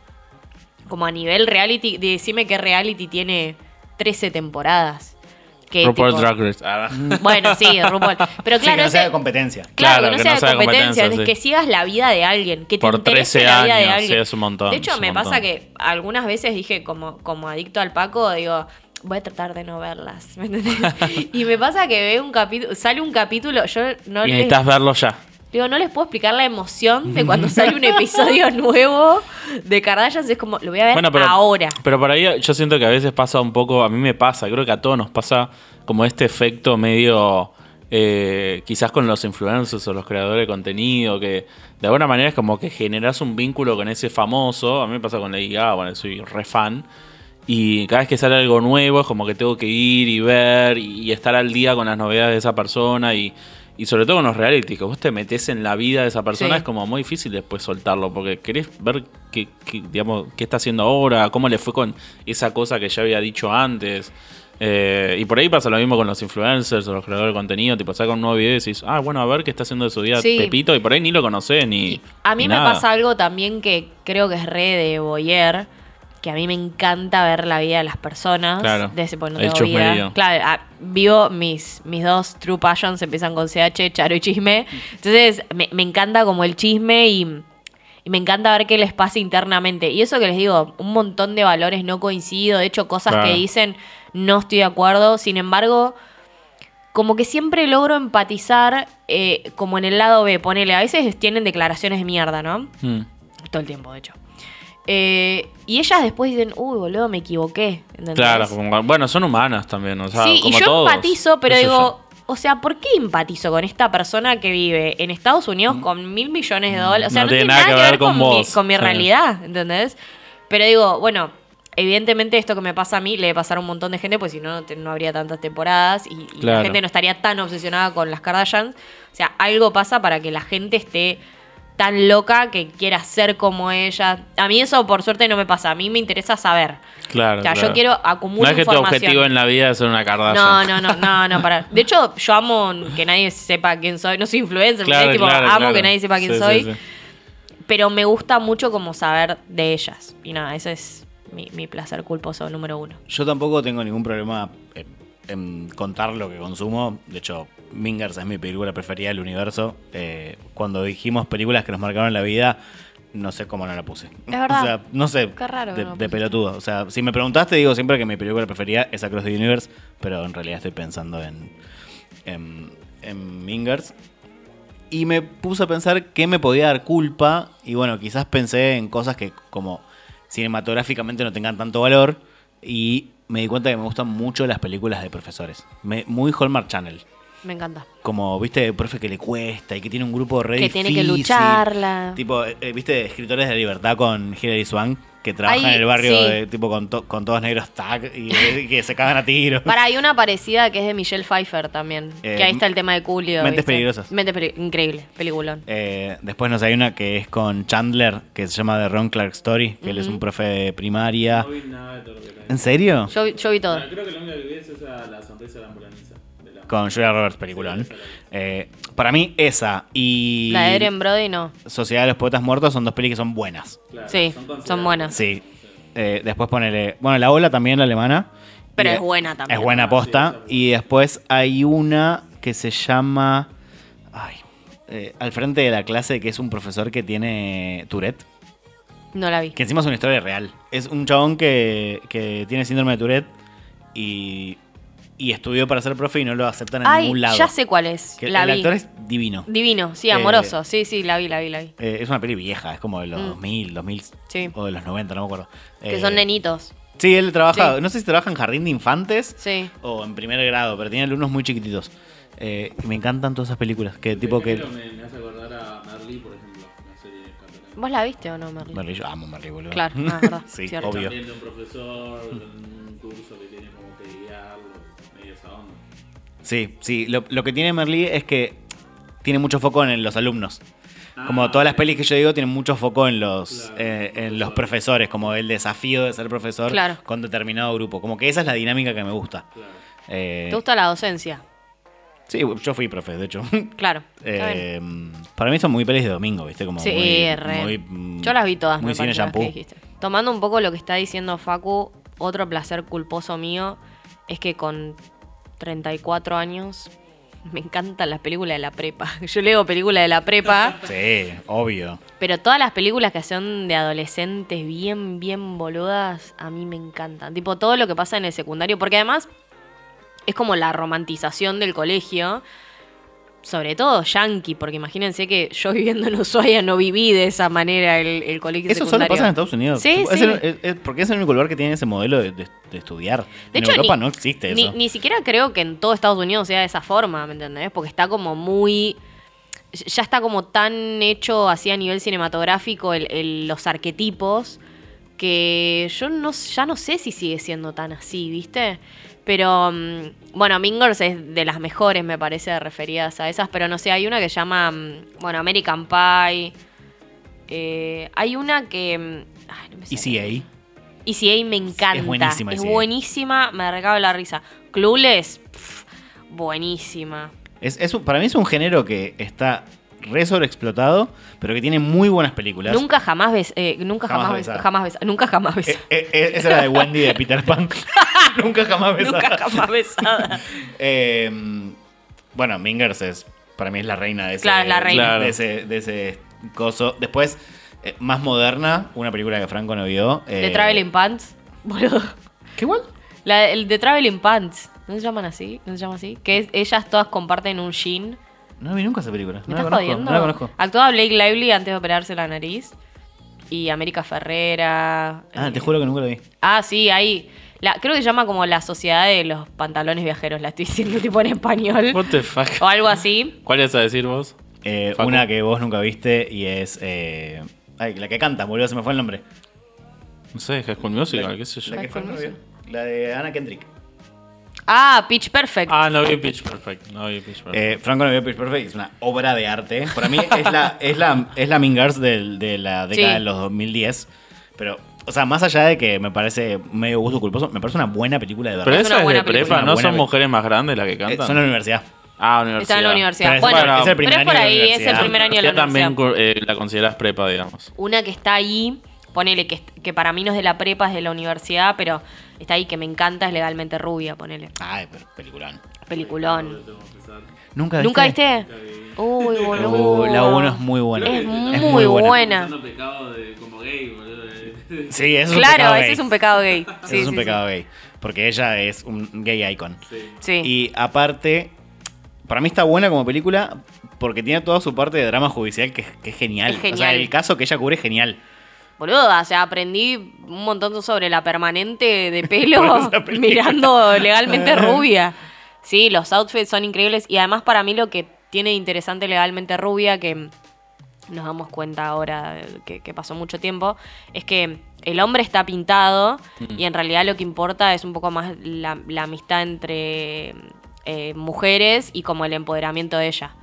Como a nivel reality, decime qué reality tiene 13 temporadas. Que RuPaul tipo- Drag Race. Ah, Bueno, sí, RuPaul. Pero Sí, claro, que no sea de competencia. Claro, Claro, que no sea de competencia, es sí. que sigas la vida de alguien, que te Por interese 13 la vida de años, alguien. sí, es un montón, De hecho, es me montón. pasa que algunas veces dije, como, como adicto al Paco, digo, voy a tratar de no verlas. ¿me entendés? y me pasa que veo un capítulo, sale un capítulo, yo no y les, necesitas verlo ya. Digo, no les puedo explicar la emoción de cuando sale un episodio nuevo de Kardashians, es como, lo voy a ver Bueno, pero, ahora. pero por ahí yo siento que a veces pasa un poco, a mí me pasa, creo que a todos nos pasa como este efecto medio, eh, quizás con los influencers o los creadores de contenido, que de alguna manera es como que generas un vínculo con ese famoso, a mí me pasa con Lady Gaga, bueno, soy re fan, y cada vez que sale algo nuevo es como que tengo que ir y ver y, y estar al día con las novedades de esa persona y... Y sobre todo con los reality, que vos te metes en la vida de esa persona, Sí. es como muy difícil después soltarlo, porque querés ver qué, qué, digamos, qué está haciendo ahora, cómo le fue con esa cosa que ya había dicho antes. Eh, y por ahí pasa lo mismo con los influencers o los creadores de contenido, tipo sacan un nuevo video y decís, ah, bueno, a ver qué está haciendo de su vida Sí. Pepito, y por ahí ni lo conocés ni. Y a mí ni me nada. pasa algo también que creo que es re de Boyer, que a mí me encanta ver la vida de las personas. Claro, De ese, porque no el tengo vida. Claro, ah, vivo mis, mis dos true passions, empiezan con CH, Charo y Chisme. Entonces, me, me encanta como el chisme y, y me encanta ver qué les pasa internamente. Y eso que les digo, un montón de valores no coincido. De hecho, cosas Claro. que dicen no estoy de acuerdo. Sin embargo, como que siempre logro empatizar eh, como en el lado B. Ponele, a veces tienen declaraciones de mierda, ¿no? Mm. Todo el tiempo, de hecho. Eh, y ellas después dicen, uy, boludo, me equivoqué. ¿entendés? Claro, como- bueno, son humanas también, o sea, sí, y yo todos, empatizo, pero digo, o sea, ¿por qué empatizo con esta persona que vive en Estados Unidos con mil millones de dólares? O sea, no, tiene nada que ver con, mi, vos, con mi sí. realidad, ¿entendés? Pero digo, bueno, evidentemente esto que me pasa a mí le debe pasar a un montón de gente, pues si no, no habría tantas temporadas y, y la gente no estaría tan obsesionada con las Kardashians. O sea, algo pasa para que la gente esté tan loca que quiera ser como ella. A mí eso por suerte no me pasa, a mí me interesa saber. Claro, O sea, claro. yo quiero acumular No es que tu información. objetivo en la vida es ser una No, Kardashian. no, no, no, no, para. De hecho, yo amo que nadie sepa quién soy. No soy influencer, Claro, tipo, claro, amo claro. que nadie sepa quién Sí, soy. sí, sí. Pero me gusta mucho como saber de ellas. Y nada, ese es mi, mi placer culposo número uno. Yo tampoco tengo ningún problema en, en contar lo que consumo. De hecho, Mingers es mi película preferida del universo. Eh, cuando dijimos películas que nos marcaron la vida, no sé cómo no la puse. Es verdad. O sea, no sé. Qué raro De, no de pelotudo. O sea, si me preguntaste, digo siempre que mi película preferida es Across the Universe. Pero en realidad estoy pensando en, en, en Mingers. Y me puse a pensar qué me podía dar culpa. Y bueno, quizás pensé en cosas que como cinematográficamente no tengan tanto valor. Y me di cuenta que me gustan mucho las películas de profesores. Me- muy Hallmark Channel. Me encanta. Como, viste, profe que le cuesta y que tiene un grupo re Que tiene que lucharla. Tipo, eh, eh, viste, escritores de libertad con Hilary Swank, que trabajan Ay, en el barrio sí. de, tipo con, to- con todos negros tag y, eh, que se cagan a tiros. Para, hay una parecida que es de Michelle Pfeiffer también. Eh, que ahí está el tema de Coolio. Mentes ¿viste? Peligrosas. Mentes peli- Increíble, peliculón. Eh, después nos hay una que es con Chandler, que se llama The Ron Clark Story, que él es un profe de primaria. No vi nada de todo lo que ¿En serio? Yo, yo vi todo. Bueno, creo que la única que vi es esa, la sonrisa de la ambulancia. Con Julia Roberts, peliculón. Sí, esa la vi. Eh, para mí, esa y La de Eren Brody no. Sociedad de los Poetas Muertos son dos pelis que son buenas. Claro, Sí, son buenas. Sí. Eh, después ponele. Bueno, la ola también, la alemana. Pero Y es buena también. Es buena posta. Sí, y después hay una que se llama. Ay. eh, al frente de la clase, que es un profesor que tiene Tourette. No la vi. Que encima es una historia real. Es un chabón que, que tiene síndrome de Tourette y, y estudió para ser profe y no lo aceptan en Ay, ningún lado. ya sé cuál es. Que la el vi. actor es divino. Divino, sí, Eh, amoroso. Sí, sí, la vi, la vi, la vi. Eh, es una peli vieja, es como de los Mm. 2000, 2000 Sí. o de los 90, no me acuerdo. Que Eh, son nenitos. Sí, él trabaja, Sí. no sé si trabaja en jardín de infantes Sí. o en primer grado, pero tiene alumnos muy chiquititos. Eh, y me encantan todas esas películas, que tipo que... Me, me hace acordar a Merlí, por ejemplo, la serie catalana. ¿Vos la viste o no, Merlin? Merlí, yo amo Merlí, boludo. Claro, ah, verdad, sí, cierto. obvio. También de un profesor, en un curso que tiene Sí, sí, lo, lo que tiene Merlí es que tiene mucho foco en los alumnos. Como Ah, todas las pelis que yo digo tienen mucho foco en los, Claro, eh, en los profesores. como el desafío de ser profesor Claro. con determinado grupo. Como que esa es la dinámica que me gusta. Claro. Eh, ¿Te gusta la docencia? Sí, yo fui profe, de hecho. Claro. Eh, para mí son muy pelis de domingo, ¿viste? Como Sí, muy, re. muy, mm, Yo las vi todas, Muy cine shampoo. Tomando un poco lo que está diciendo Facu, otro placer culposo mío es que con 34 años, me encantan las películas de la prepa. Yo leo películas de la prepa, Sí, obvio. pero todas las películas que son de adolescentes bien, bien boludas, a mí me encantan. Tipo, todo lo que pasa en el secundario, porque además es como la romantización del colegio. Sobre todo yankee, porque imagínense que yo viviendo en Ushuaia no viví de esa manera el, el colegio Eso solo secundario. pasa en Estados Unidos. Sí, es sí. el- es- es- porque es el único lugar que tiene ese modelo de, de- de estudiar. De en hecho, Europa ni, no existe ni, eso. ni siquiera creo que en todo Estados Unidos sea de esa forma, ¿me entendés? Porque está como muy... Ya está como tan hecho así a nivel cinematográfico el- los arquetipos que yo no, ya no sé si sigue siendo tan así, ¿viste? Pero mm, bueno, Mingers es de las mejores, me parece, referidas a esas, pero no sé, hay una que se llama, mm, bueno, American Pie. Eh, hay una que... mm, ay, no me. ECA. ECA me encanta. Es buenísima, Es ECA. buenísima, me recabe la risa. Clueless, pf, buenísima. Es, es para mí es un género que está re sobreexplotado, pero que tiene muy buenas películas. Nunca jamás ves, eh, nunca Jamás jamás, besada. ves, jamás ves, nunca jamás ves. Eh, eh, eh, esa era de Wendy de Peter Pan. Nunca jamás besada. nunca jamás besada. Eh, bueno, Mingers es, para mí es la reina de ese, Claro, la reina. Claro. de ese, de ese coso. Después, eh, más moderna, una película que Franco no vio. eh, The Traveling Pants, boludo. ¿Qué igual? La, el The Traveling Pants, ¿no se llaman así? ¿No se llama así? Que es- ellas todas comparten un jean. No vi nunca esa película. ¿Me no la estás conozco, jodiendo? No la conozco. Actuaba Blake Lively antes de operarse la nariz. Y América Ferrera. Ah, eh, te juro que nunca la vi. Ah, sí, ahí. La, creo que se llama como la sociedad de los pantalones viajeros, la estoy diciendo tipo en español. What the fuck? O algo así. ¿Cuál es a decir vos? Eh, una que vos nunca viste y es. eh, ay, la que canta, boludo, se me fue el nombre. No sé, High School Musical, qué sé yo. La que vio. La de Anna Kendrick. Ah, Pitch Perfect. Ah, no vi Pitch Perfect. No vi Pitch Perfect. Eh, Franco no vio Pitch Perfect, es una obra de arte. Para mí es la, es la, es la Mean Girls del- de la década Sí. de los 2010. Pero, o sea, más allá de que me parece medio gusto culposo, me parece una buena película de verdad. Pero es una esa es buena de película. prepa, Una ¿no buena son mujeres más grandes las que Eh, cantan? son en la universidad. Ah, universidad. Está en la universidad. Pero es- bueno, es el primer pero es por año de ahí, la es el universidad. primer año de la Ya también universidad. eh, la consideras prepa, digamos. Una que está ahí, ponele que, que para mí no es de la prepa, es de la universidad, pero está ahí que me encanta, es legalmente rubia, ponele. Ay, pero peliculón. Peliculón. ¿Nunca ¿Nunca viste? Uy, boludo. Uh, la 1 es muy buena. Es muy buena. Sí, eso es un Claro, pecado ese gay. es un pecado gay. Eso Sí, es un sí, pecado gay. Porque ella es un gay icon. Sí. Y aparte, para mí está buena como película porque tiene toda su parte de drama judicial que, que es genial. Es O sea, genial. el caso que ella cubre es genial. Boludo, o sea, aprendí un montón sobre la permanente de pelo mirando legalmente rubia. Sí, los outfits son increíbles y además para mí lo que tiene interesante legalmente rubia, que nos damos cuenta ahora que, que pasó mucho tiempo, es que el hombre está pintado y en realidad lo que importa es un poco más la, la amistad entre eh, mujeres y como el empoderamiento de ella.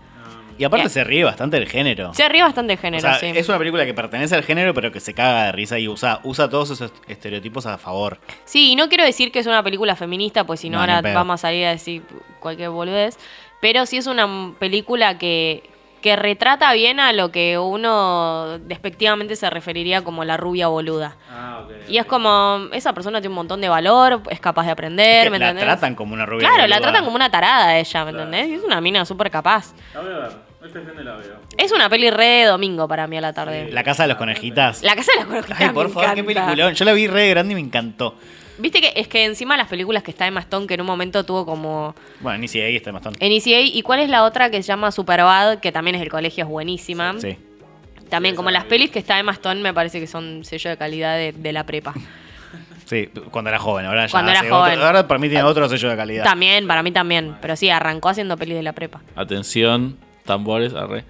Y aparte Bien. se ríe bastante del género. Se ríe bastante de o género, sea, sí. es una película que pertenece al género, pero que se caga de risa y usa, usa todos esos estereotipos a favor. Sí, y no quiero decir que es una película feminista, pues si no, ahora vamos a salir a decir cualquier boludez. Pero sí es una película que, que retrata bien a lo que uno despectivamente se referiría como la rubia boluda. Ah, ok. Y es como, esa persona tiene un montón de valor, es capaz de aprender, Es que ¿me la entendés? tratan como una rubia. Claro, la tratan como una tarada ella, ¿me Claro. entendés? Y es una mina súper capaz. La voy a ver. Este fin de la veo. Es una peli re de domingo para mí a la tarde. La casa de los conejitas. La casa de las conejitas Ay, por me favor, qué peliculón. Yo la vi re de grande y me encantó. Viste que es que encima las películas que está Emma Stone, que en un momento tuvo como Bueno, si ahí está bastante. En ECA, ¿y cuál es la otra que se llama Superbad? Que también es del colegio, es buenísima. Sí. También Sí, como las pelis que está Emma Stone me parece que son sello de calidad de, de la prepa. Sí, cuando era joven. Ahora ya Cuando era joven. otro- ahora para mí tiene otro sello de calidad. También, para mí también. Pero sí, arrancó haciendo pelis de la prepa. Atención, tambores, arre.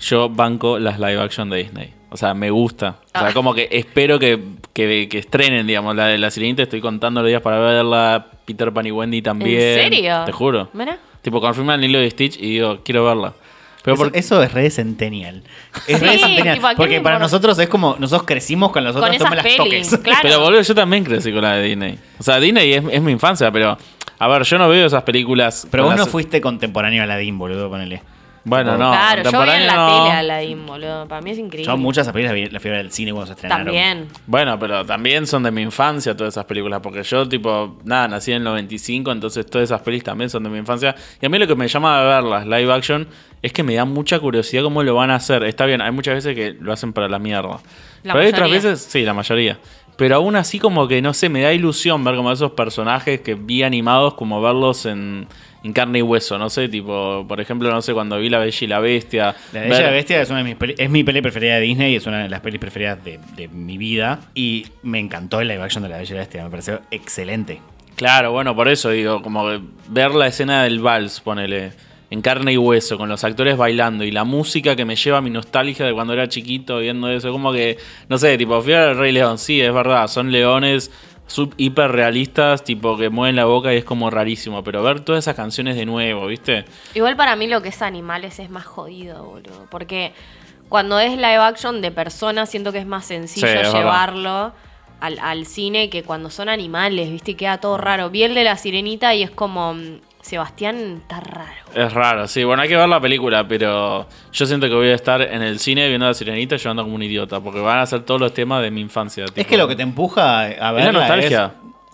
Yo banco las live action de Disney. O sea, me gusta. O sea, Ah. como que espero que, que, que estrenen, digamos, la de la sirenita. Estoy contando los días para verla. Peter Pan y Wendy también. ¿En serio? Te juro. Mira. Tipo, confirman el hilo de Stitch y digo, quiero verla. Pero Eso, porque, eso es re centennial. Es Sí, re centennial. tipo, ¿a quién porque para nosotros es como. Nosotros crecimos con las otras, Con esas las pelis, toques. claro. pero boludo, yo también crecí con la de Disney. O sea, Disney es, es mi infancia, pero. A ver, yo no veo esas películas. Pero vos no fuiste contemporáneo a Aladdin, boludo, ponele. Bueno, no. claro, yo vi en la no. tele a Aladdin, boludo. Para mí es increíble. Yo muchas películas las fui a ver al cine cuando se estrenaron. También. Bueno, pero también son de mi infancia todas esas películas, porque yo, tipo, nada, nací en el 95, entonces todas esas pelis también son de mi infancia. Y a mí lo que me llama de verlas, live action, es que me da mucha curiosidad cómo lo van a hacer. Está bien, hay muchas veces que lo hacen para la mierda. La pero hay otras veces, sí, la mayoría. Pero aún así como que, no sé, me da ilusión ver como esos personajes que vi animados, como verlos en, en carne y hueso, no sé, tipo, por ejemplo, no sé, cuando vi La Bella y la Bestia. La Bella y la Bestia es una de mis peli- es mi peli preferida de Disney y es una de las pelis preferidas de, de mi vida. Y me encantó el live action de La Bella y la Bestia, me pareció excelente. Claro, bueno, por eso digo, como ver la escena del vals, ponele, en carne y hueso, con los actores bailando y la música que me lleva a mi nostalgia de cuando era chiquito viendo eso, como que, no sé, tipo, fui al Rey León, sí, es verdad, son leones sub hiper realistas, tipo que mueven la boca y es como rarísimo, pero ver todas esas canciones de nuevo, ¿viste? Igual para mí lo que es animales es más jodido, boludo. Porque cuando es live action de personas, siento que es más sencillo Sí, es verdad. llevarlo al, al cine que cuando son animales, ¿viste? Y queda todo raro. Vi el de la sirenita y es como. Sebastián está raro. Es raro, sí, bueno, hay que ver la película, pero yo siento que voy a estar en el cine viendo a la sirenita llorando como un idiota, porque van a ser todos los temas de mi infancia. Es que lo que te empuja a ver. la nostalgia.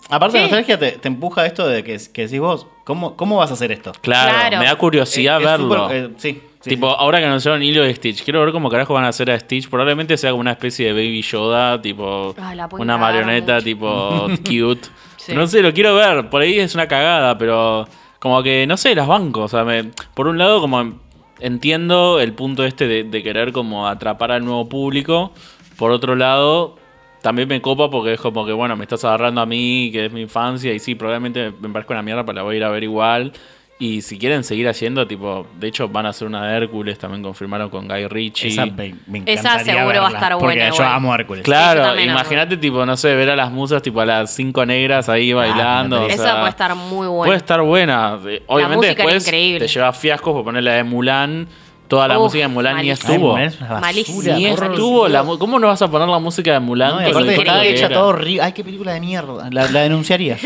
aparte de Sí. nostalgia, te, te empuja esto de que, que decís vos, ¿cómo, ¿cómo vas a hacer esto? Claro, Claro. me da curiosidad Es- es verlo. súper- eh, sí, sí, tipo, sí. ahora que anunciaron Hilo y Stitch, quiero ver cómo carajo van a hacer a Stitch. Probablemente sea como una especie de Baby Yoda, tipo la pueden una marioneta, mucho. tipo cute. Sí. No sé, lo quiero ver. Por ahí es una cagada, pero como que, no sé, las banco. O sea, me- por un lado, como entiendo el punto este de, de querer como atrapar al nuevo público. Por otro lado, también me copa porque es como que, bueno, me estás agarrando a mí, que es mi infancia, y sí, probablemente me parezca una mierda, pero la voy a ir a ver igual. Y si quieren seguir haciendo, tipo, de hecho van a hacer una de Hércules, también confirmaron con Guy Ritchie. Esa me, me Esa seguro va a estar porque buena Yo amo Hércules. Claro, Sí, imagínate, tipo, no sé, ver a las musas, tipo, a las cinco negras ahí bailando. o Esa puede estar muy buena. Puede estar buena. Obviamente música era después increíble. te lleva fiascos por poner la de Mulan. Toda la Uf, música de Mulan ni estuvo. Ay, es una basura, Malísimo. Ni estuvo. La ¿Cómo no vas a poner la música de Mulan? No, aparte está hecha todo horrible. Ay, qué película de mierda. La, la denunciaría.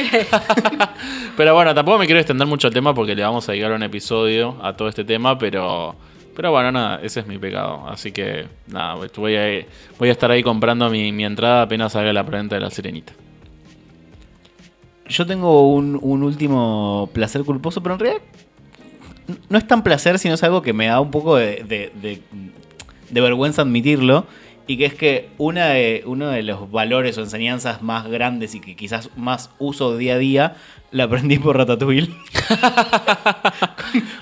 Pero bueno, tampoco me quiero extender mucho el tema porque le vamos a dedicar un episodio a todo este tema, pero... Pero bueno, nada, ese es mi pecado. Así que nada, voy a, voy a estar ahí comprando mi, mi entrada apenas salga la preventa de la sirenita. Yo tengo un, un último placer culposo, pero en realidad no es tan placer, sino es algo que me da un poco de, vergüenza admitirlo. Y que es que una de, uno de los valores o enseñanzas más grandes y que quizás más uso día a día, la aprendí por Ratatouille.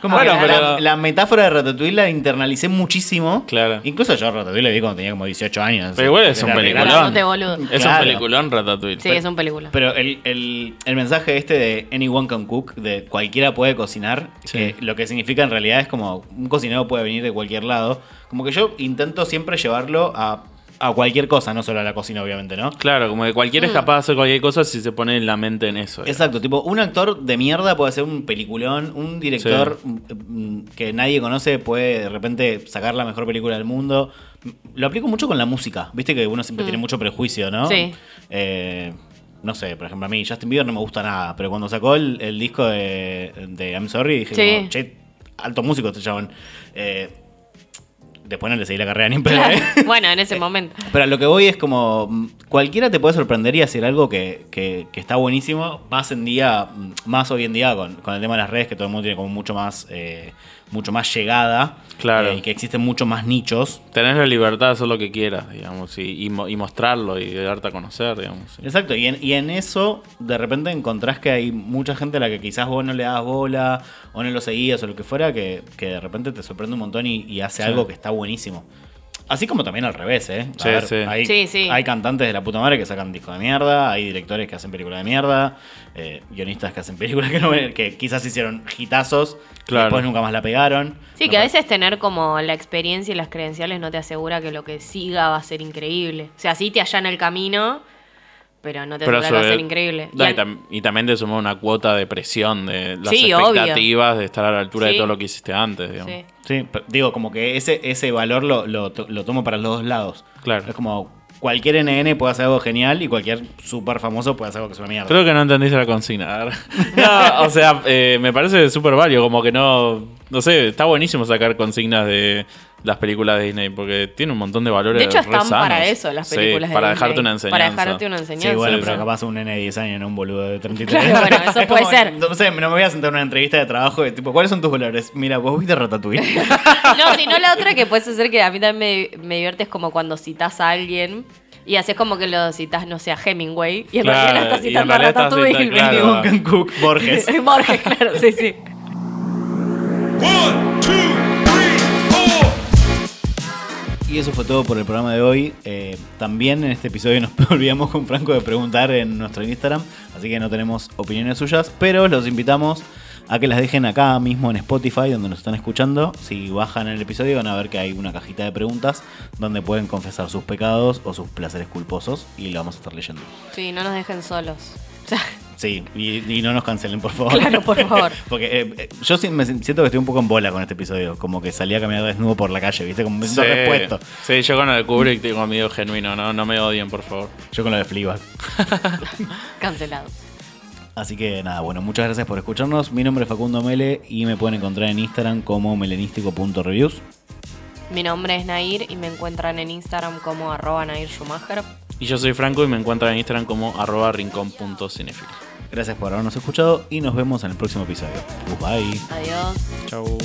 Como Bueno, que la- pero- la, la metáfora de Ratatouille la internalicé muchísimo. Claro. Incluso yo Ratatouille la vi cuando tenía como 18 años. Pero igual es un peliculón. boludo. Es Claro. un peliculón Ratatouille. Sí, es un película. Pero el, el- el mensaje este de anyone can cook, de cualquiera puede cocinar, Sí. que lo que significa en realidad es como un cocinero puede venir de cualquier lado. Como que yo intento siempre llevarlo a, a cualquier cosa, no solo a la cocina, obviamente, ¿no? Claro, como que cualquiera es capaz de hacer cualquier cosa si se pone la mente en eso. digamos. Exacto, tipo, un actor de mierda puede hacer un peliculón, un director mm, mm, que nadie conoce puede de repente sacar la mejor película del mundo. Lo aplico mucho con la música, viste que uno siempre tiene mucho prejuicio, ¿no? Sí. Eh, no sé, por ejemplo, a mí Justin Bieber no me gusta nada, pero cuando sacó el, el disco de, de I'm Sorry dije, Sí. como, che, alto músico este chabón. Eh, después no le seguí la carrera ni en pedo, ¿eh? bueno, en ese momento. Pero a lo que voy es como mm, cualquiera te puede sorprender y hacer algo que, que- que está buenísimo, más en día, mm, más hoy en día con, con el tema de las redes, que todo el mundo tiene como mucho más, eh, mucho más llegada. Claro. eh, y que existen mucho más nichos. Tenés la libertad de hacer lo que quieras, digamos, y, y mo- y mostrarlo y darte a conocer, digamos. sí. Exacto, y en, y en eso de repente encontrás que hay mucha gente a la que quizás vos no le das bola o no lo seguías o lo que fuera, que, que de repente te sorprende un montón y, y hace Sí. algo que está buenísimo. Así como también al revés, ¿eh? A Sí, ver, sí. Hay, Sí, sí. hay cantantes de la puta madre que sacan discos de mierda, hay directores que hacen películas de mierda, eh, guionistas que hacen películas que, no, que quizás hicieron hitazos y Claro. después nunca más la pegaron. Sí, que a veces tener como la experiencia y las credenciales no te asegura que lo que siga va a ser increíble. O sea, sí te allana el camino, pero no te Pero asegura que va a ser increíble. No, Y y, al- tam- y también te suma una cuota de presión de las Sí, obvio. expectativas de estar a la altura Sí. de todo lo que hiciste antes, digamos. sí. Sí, digo, como que ese, ese valor lo, lo, lo tomo para los dos lados. Claro. Es como cualquier NN puede hacer algo genial y cualquier súper famoso puede hacer algo que es una mierda. Creo que no entendiste la consigna. A ver. No, o sea, eh, me parece súper válido, como que no. no sé, está buenísimo sacar consignas de las películas de Disney porque tiene un montón de valores. De hecho, están para eso las Sí, películas de Para Disney. dejarte una enseñanza. Para dejarte una enseñanza. Sí, bueno, sí, pero sí. capaz un nene de 10 años, no un boludo de 33. Claro, bueno, eso Es puede como, ser. No sé, no me voy a sentar en una entrevista de trabajo de tipo, ¿cuáles son tus valores? Mira, vos viste Ratatouille. No, sino la otra que puede ser que a mí también me, me divierte es como cuando citas a alguien y haces como que lo citas, no sé, a Hemingway y en Claro, realidad estás citando a Ratatouille. claro. Duncan Cook, Borges. Borges, claro, sí, sí. One, two. Y eso fue todo por el programa de hoy. Eh, también en este episodio nos olvidamos con Franco de preguntar en nuestro Instagram, así que no tenemos opiniones suyas, pero los invitamos a que las dejen acá mismo en Spotify, donde nos están escuchando. Si bajan el episodio van a ver que hay una cajita de preguntas donde pueden confesar sus pecados o sus placeres culposos y lo vamos a estar leyendo. Sí, no nos dejen solos. Sí, y, y no nos cancelen, por favor. Claro, por favor. Porque eh, eh, yo sí me siento que estoy un poco en bola con este episodio. Como que salí a caminar desnudo por la calle, ¿viste? Como me siento Sí. yo con el Kubrick tengo miedo genuino, no, no me odien, por favor. Yo con lo de Fleabag. cancelado. Así que nada, bueno, muchas gracias por escucharnos. Mi nombre es Facundo Mele y me pueden encontrar en Instagram como melenístico.reviews. Mi nombre es Nair y me encuentran en Instagram como arroba Nair Schumacher. Y yo soy Franco y me encuentran en Instagram como arroba rincón.cinefil. Gracias por habernos escuchado y nos vemos en el próximo episodio. Goodbye. Adiós. Chau.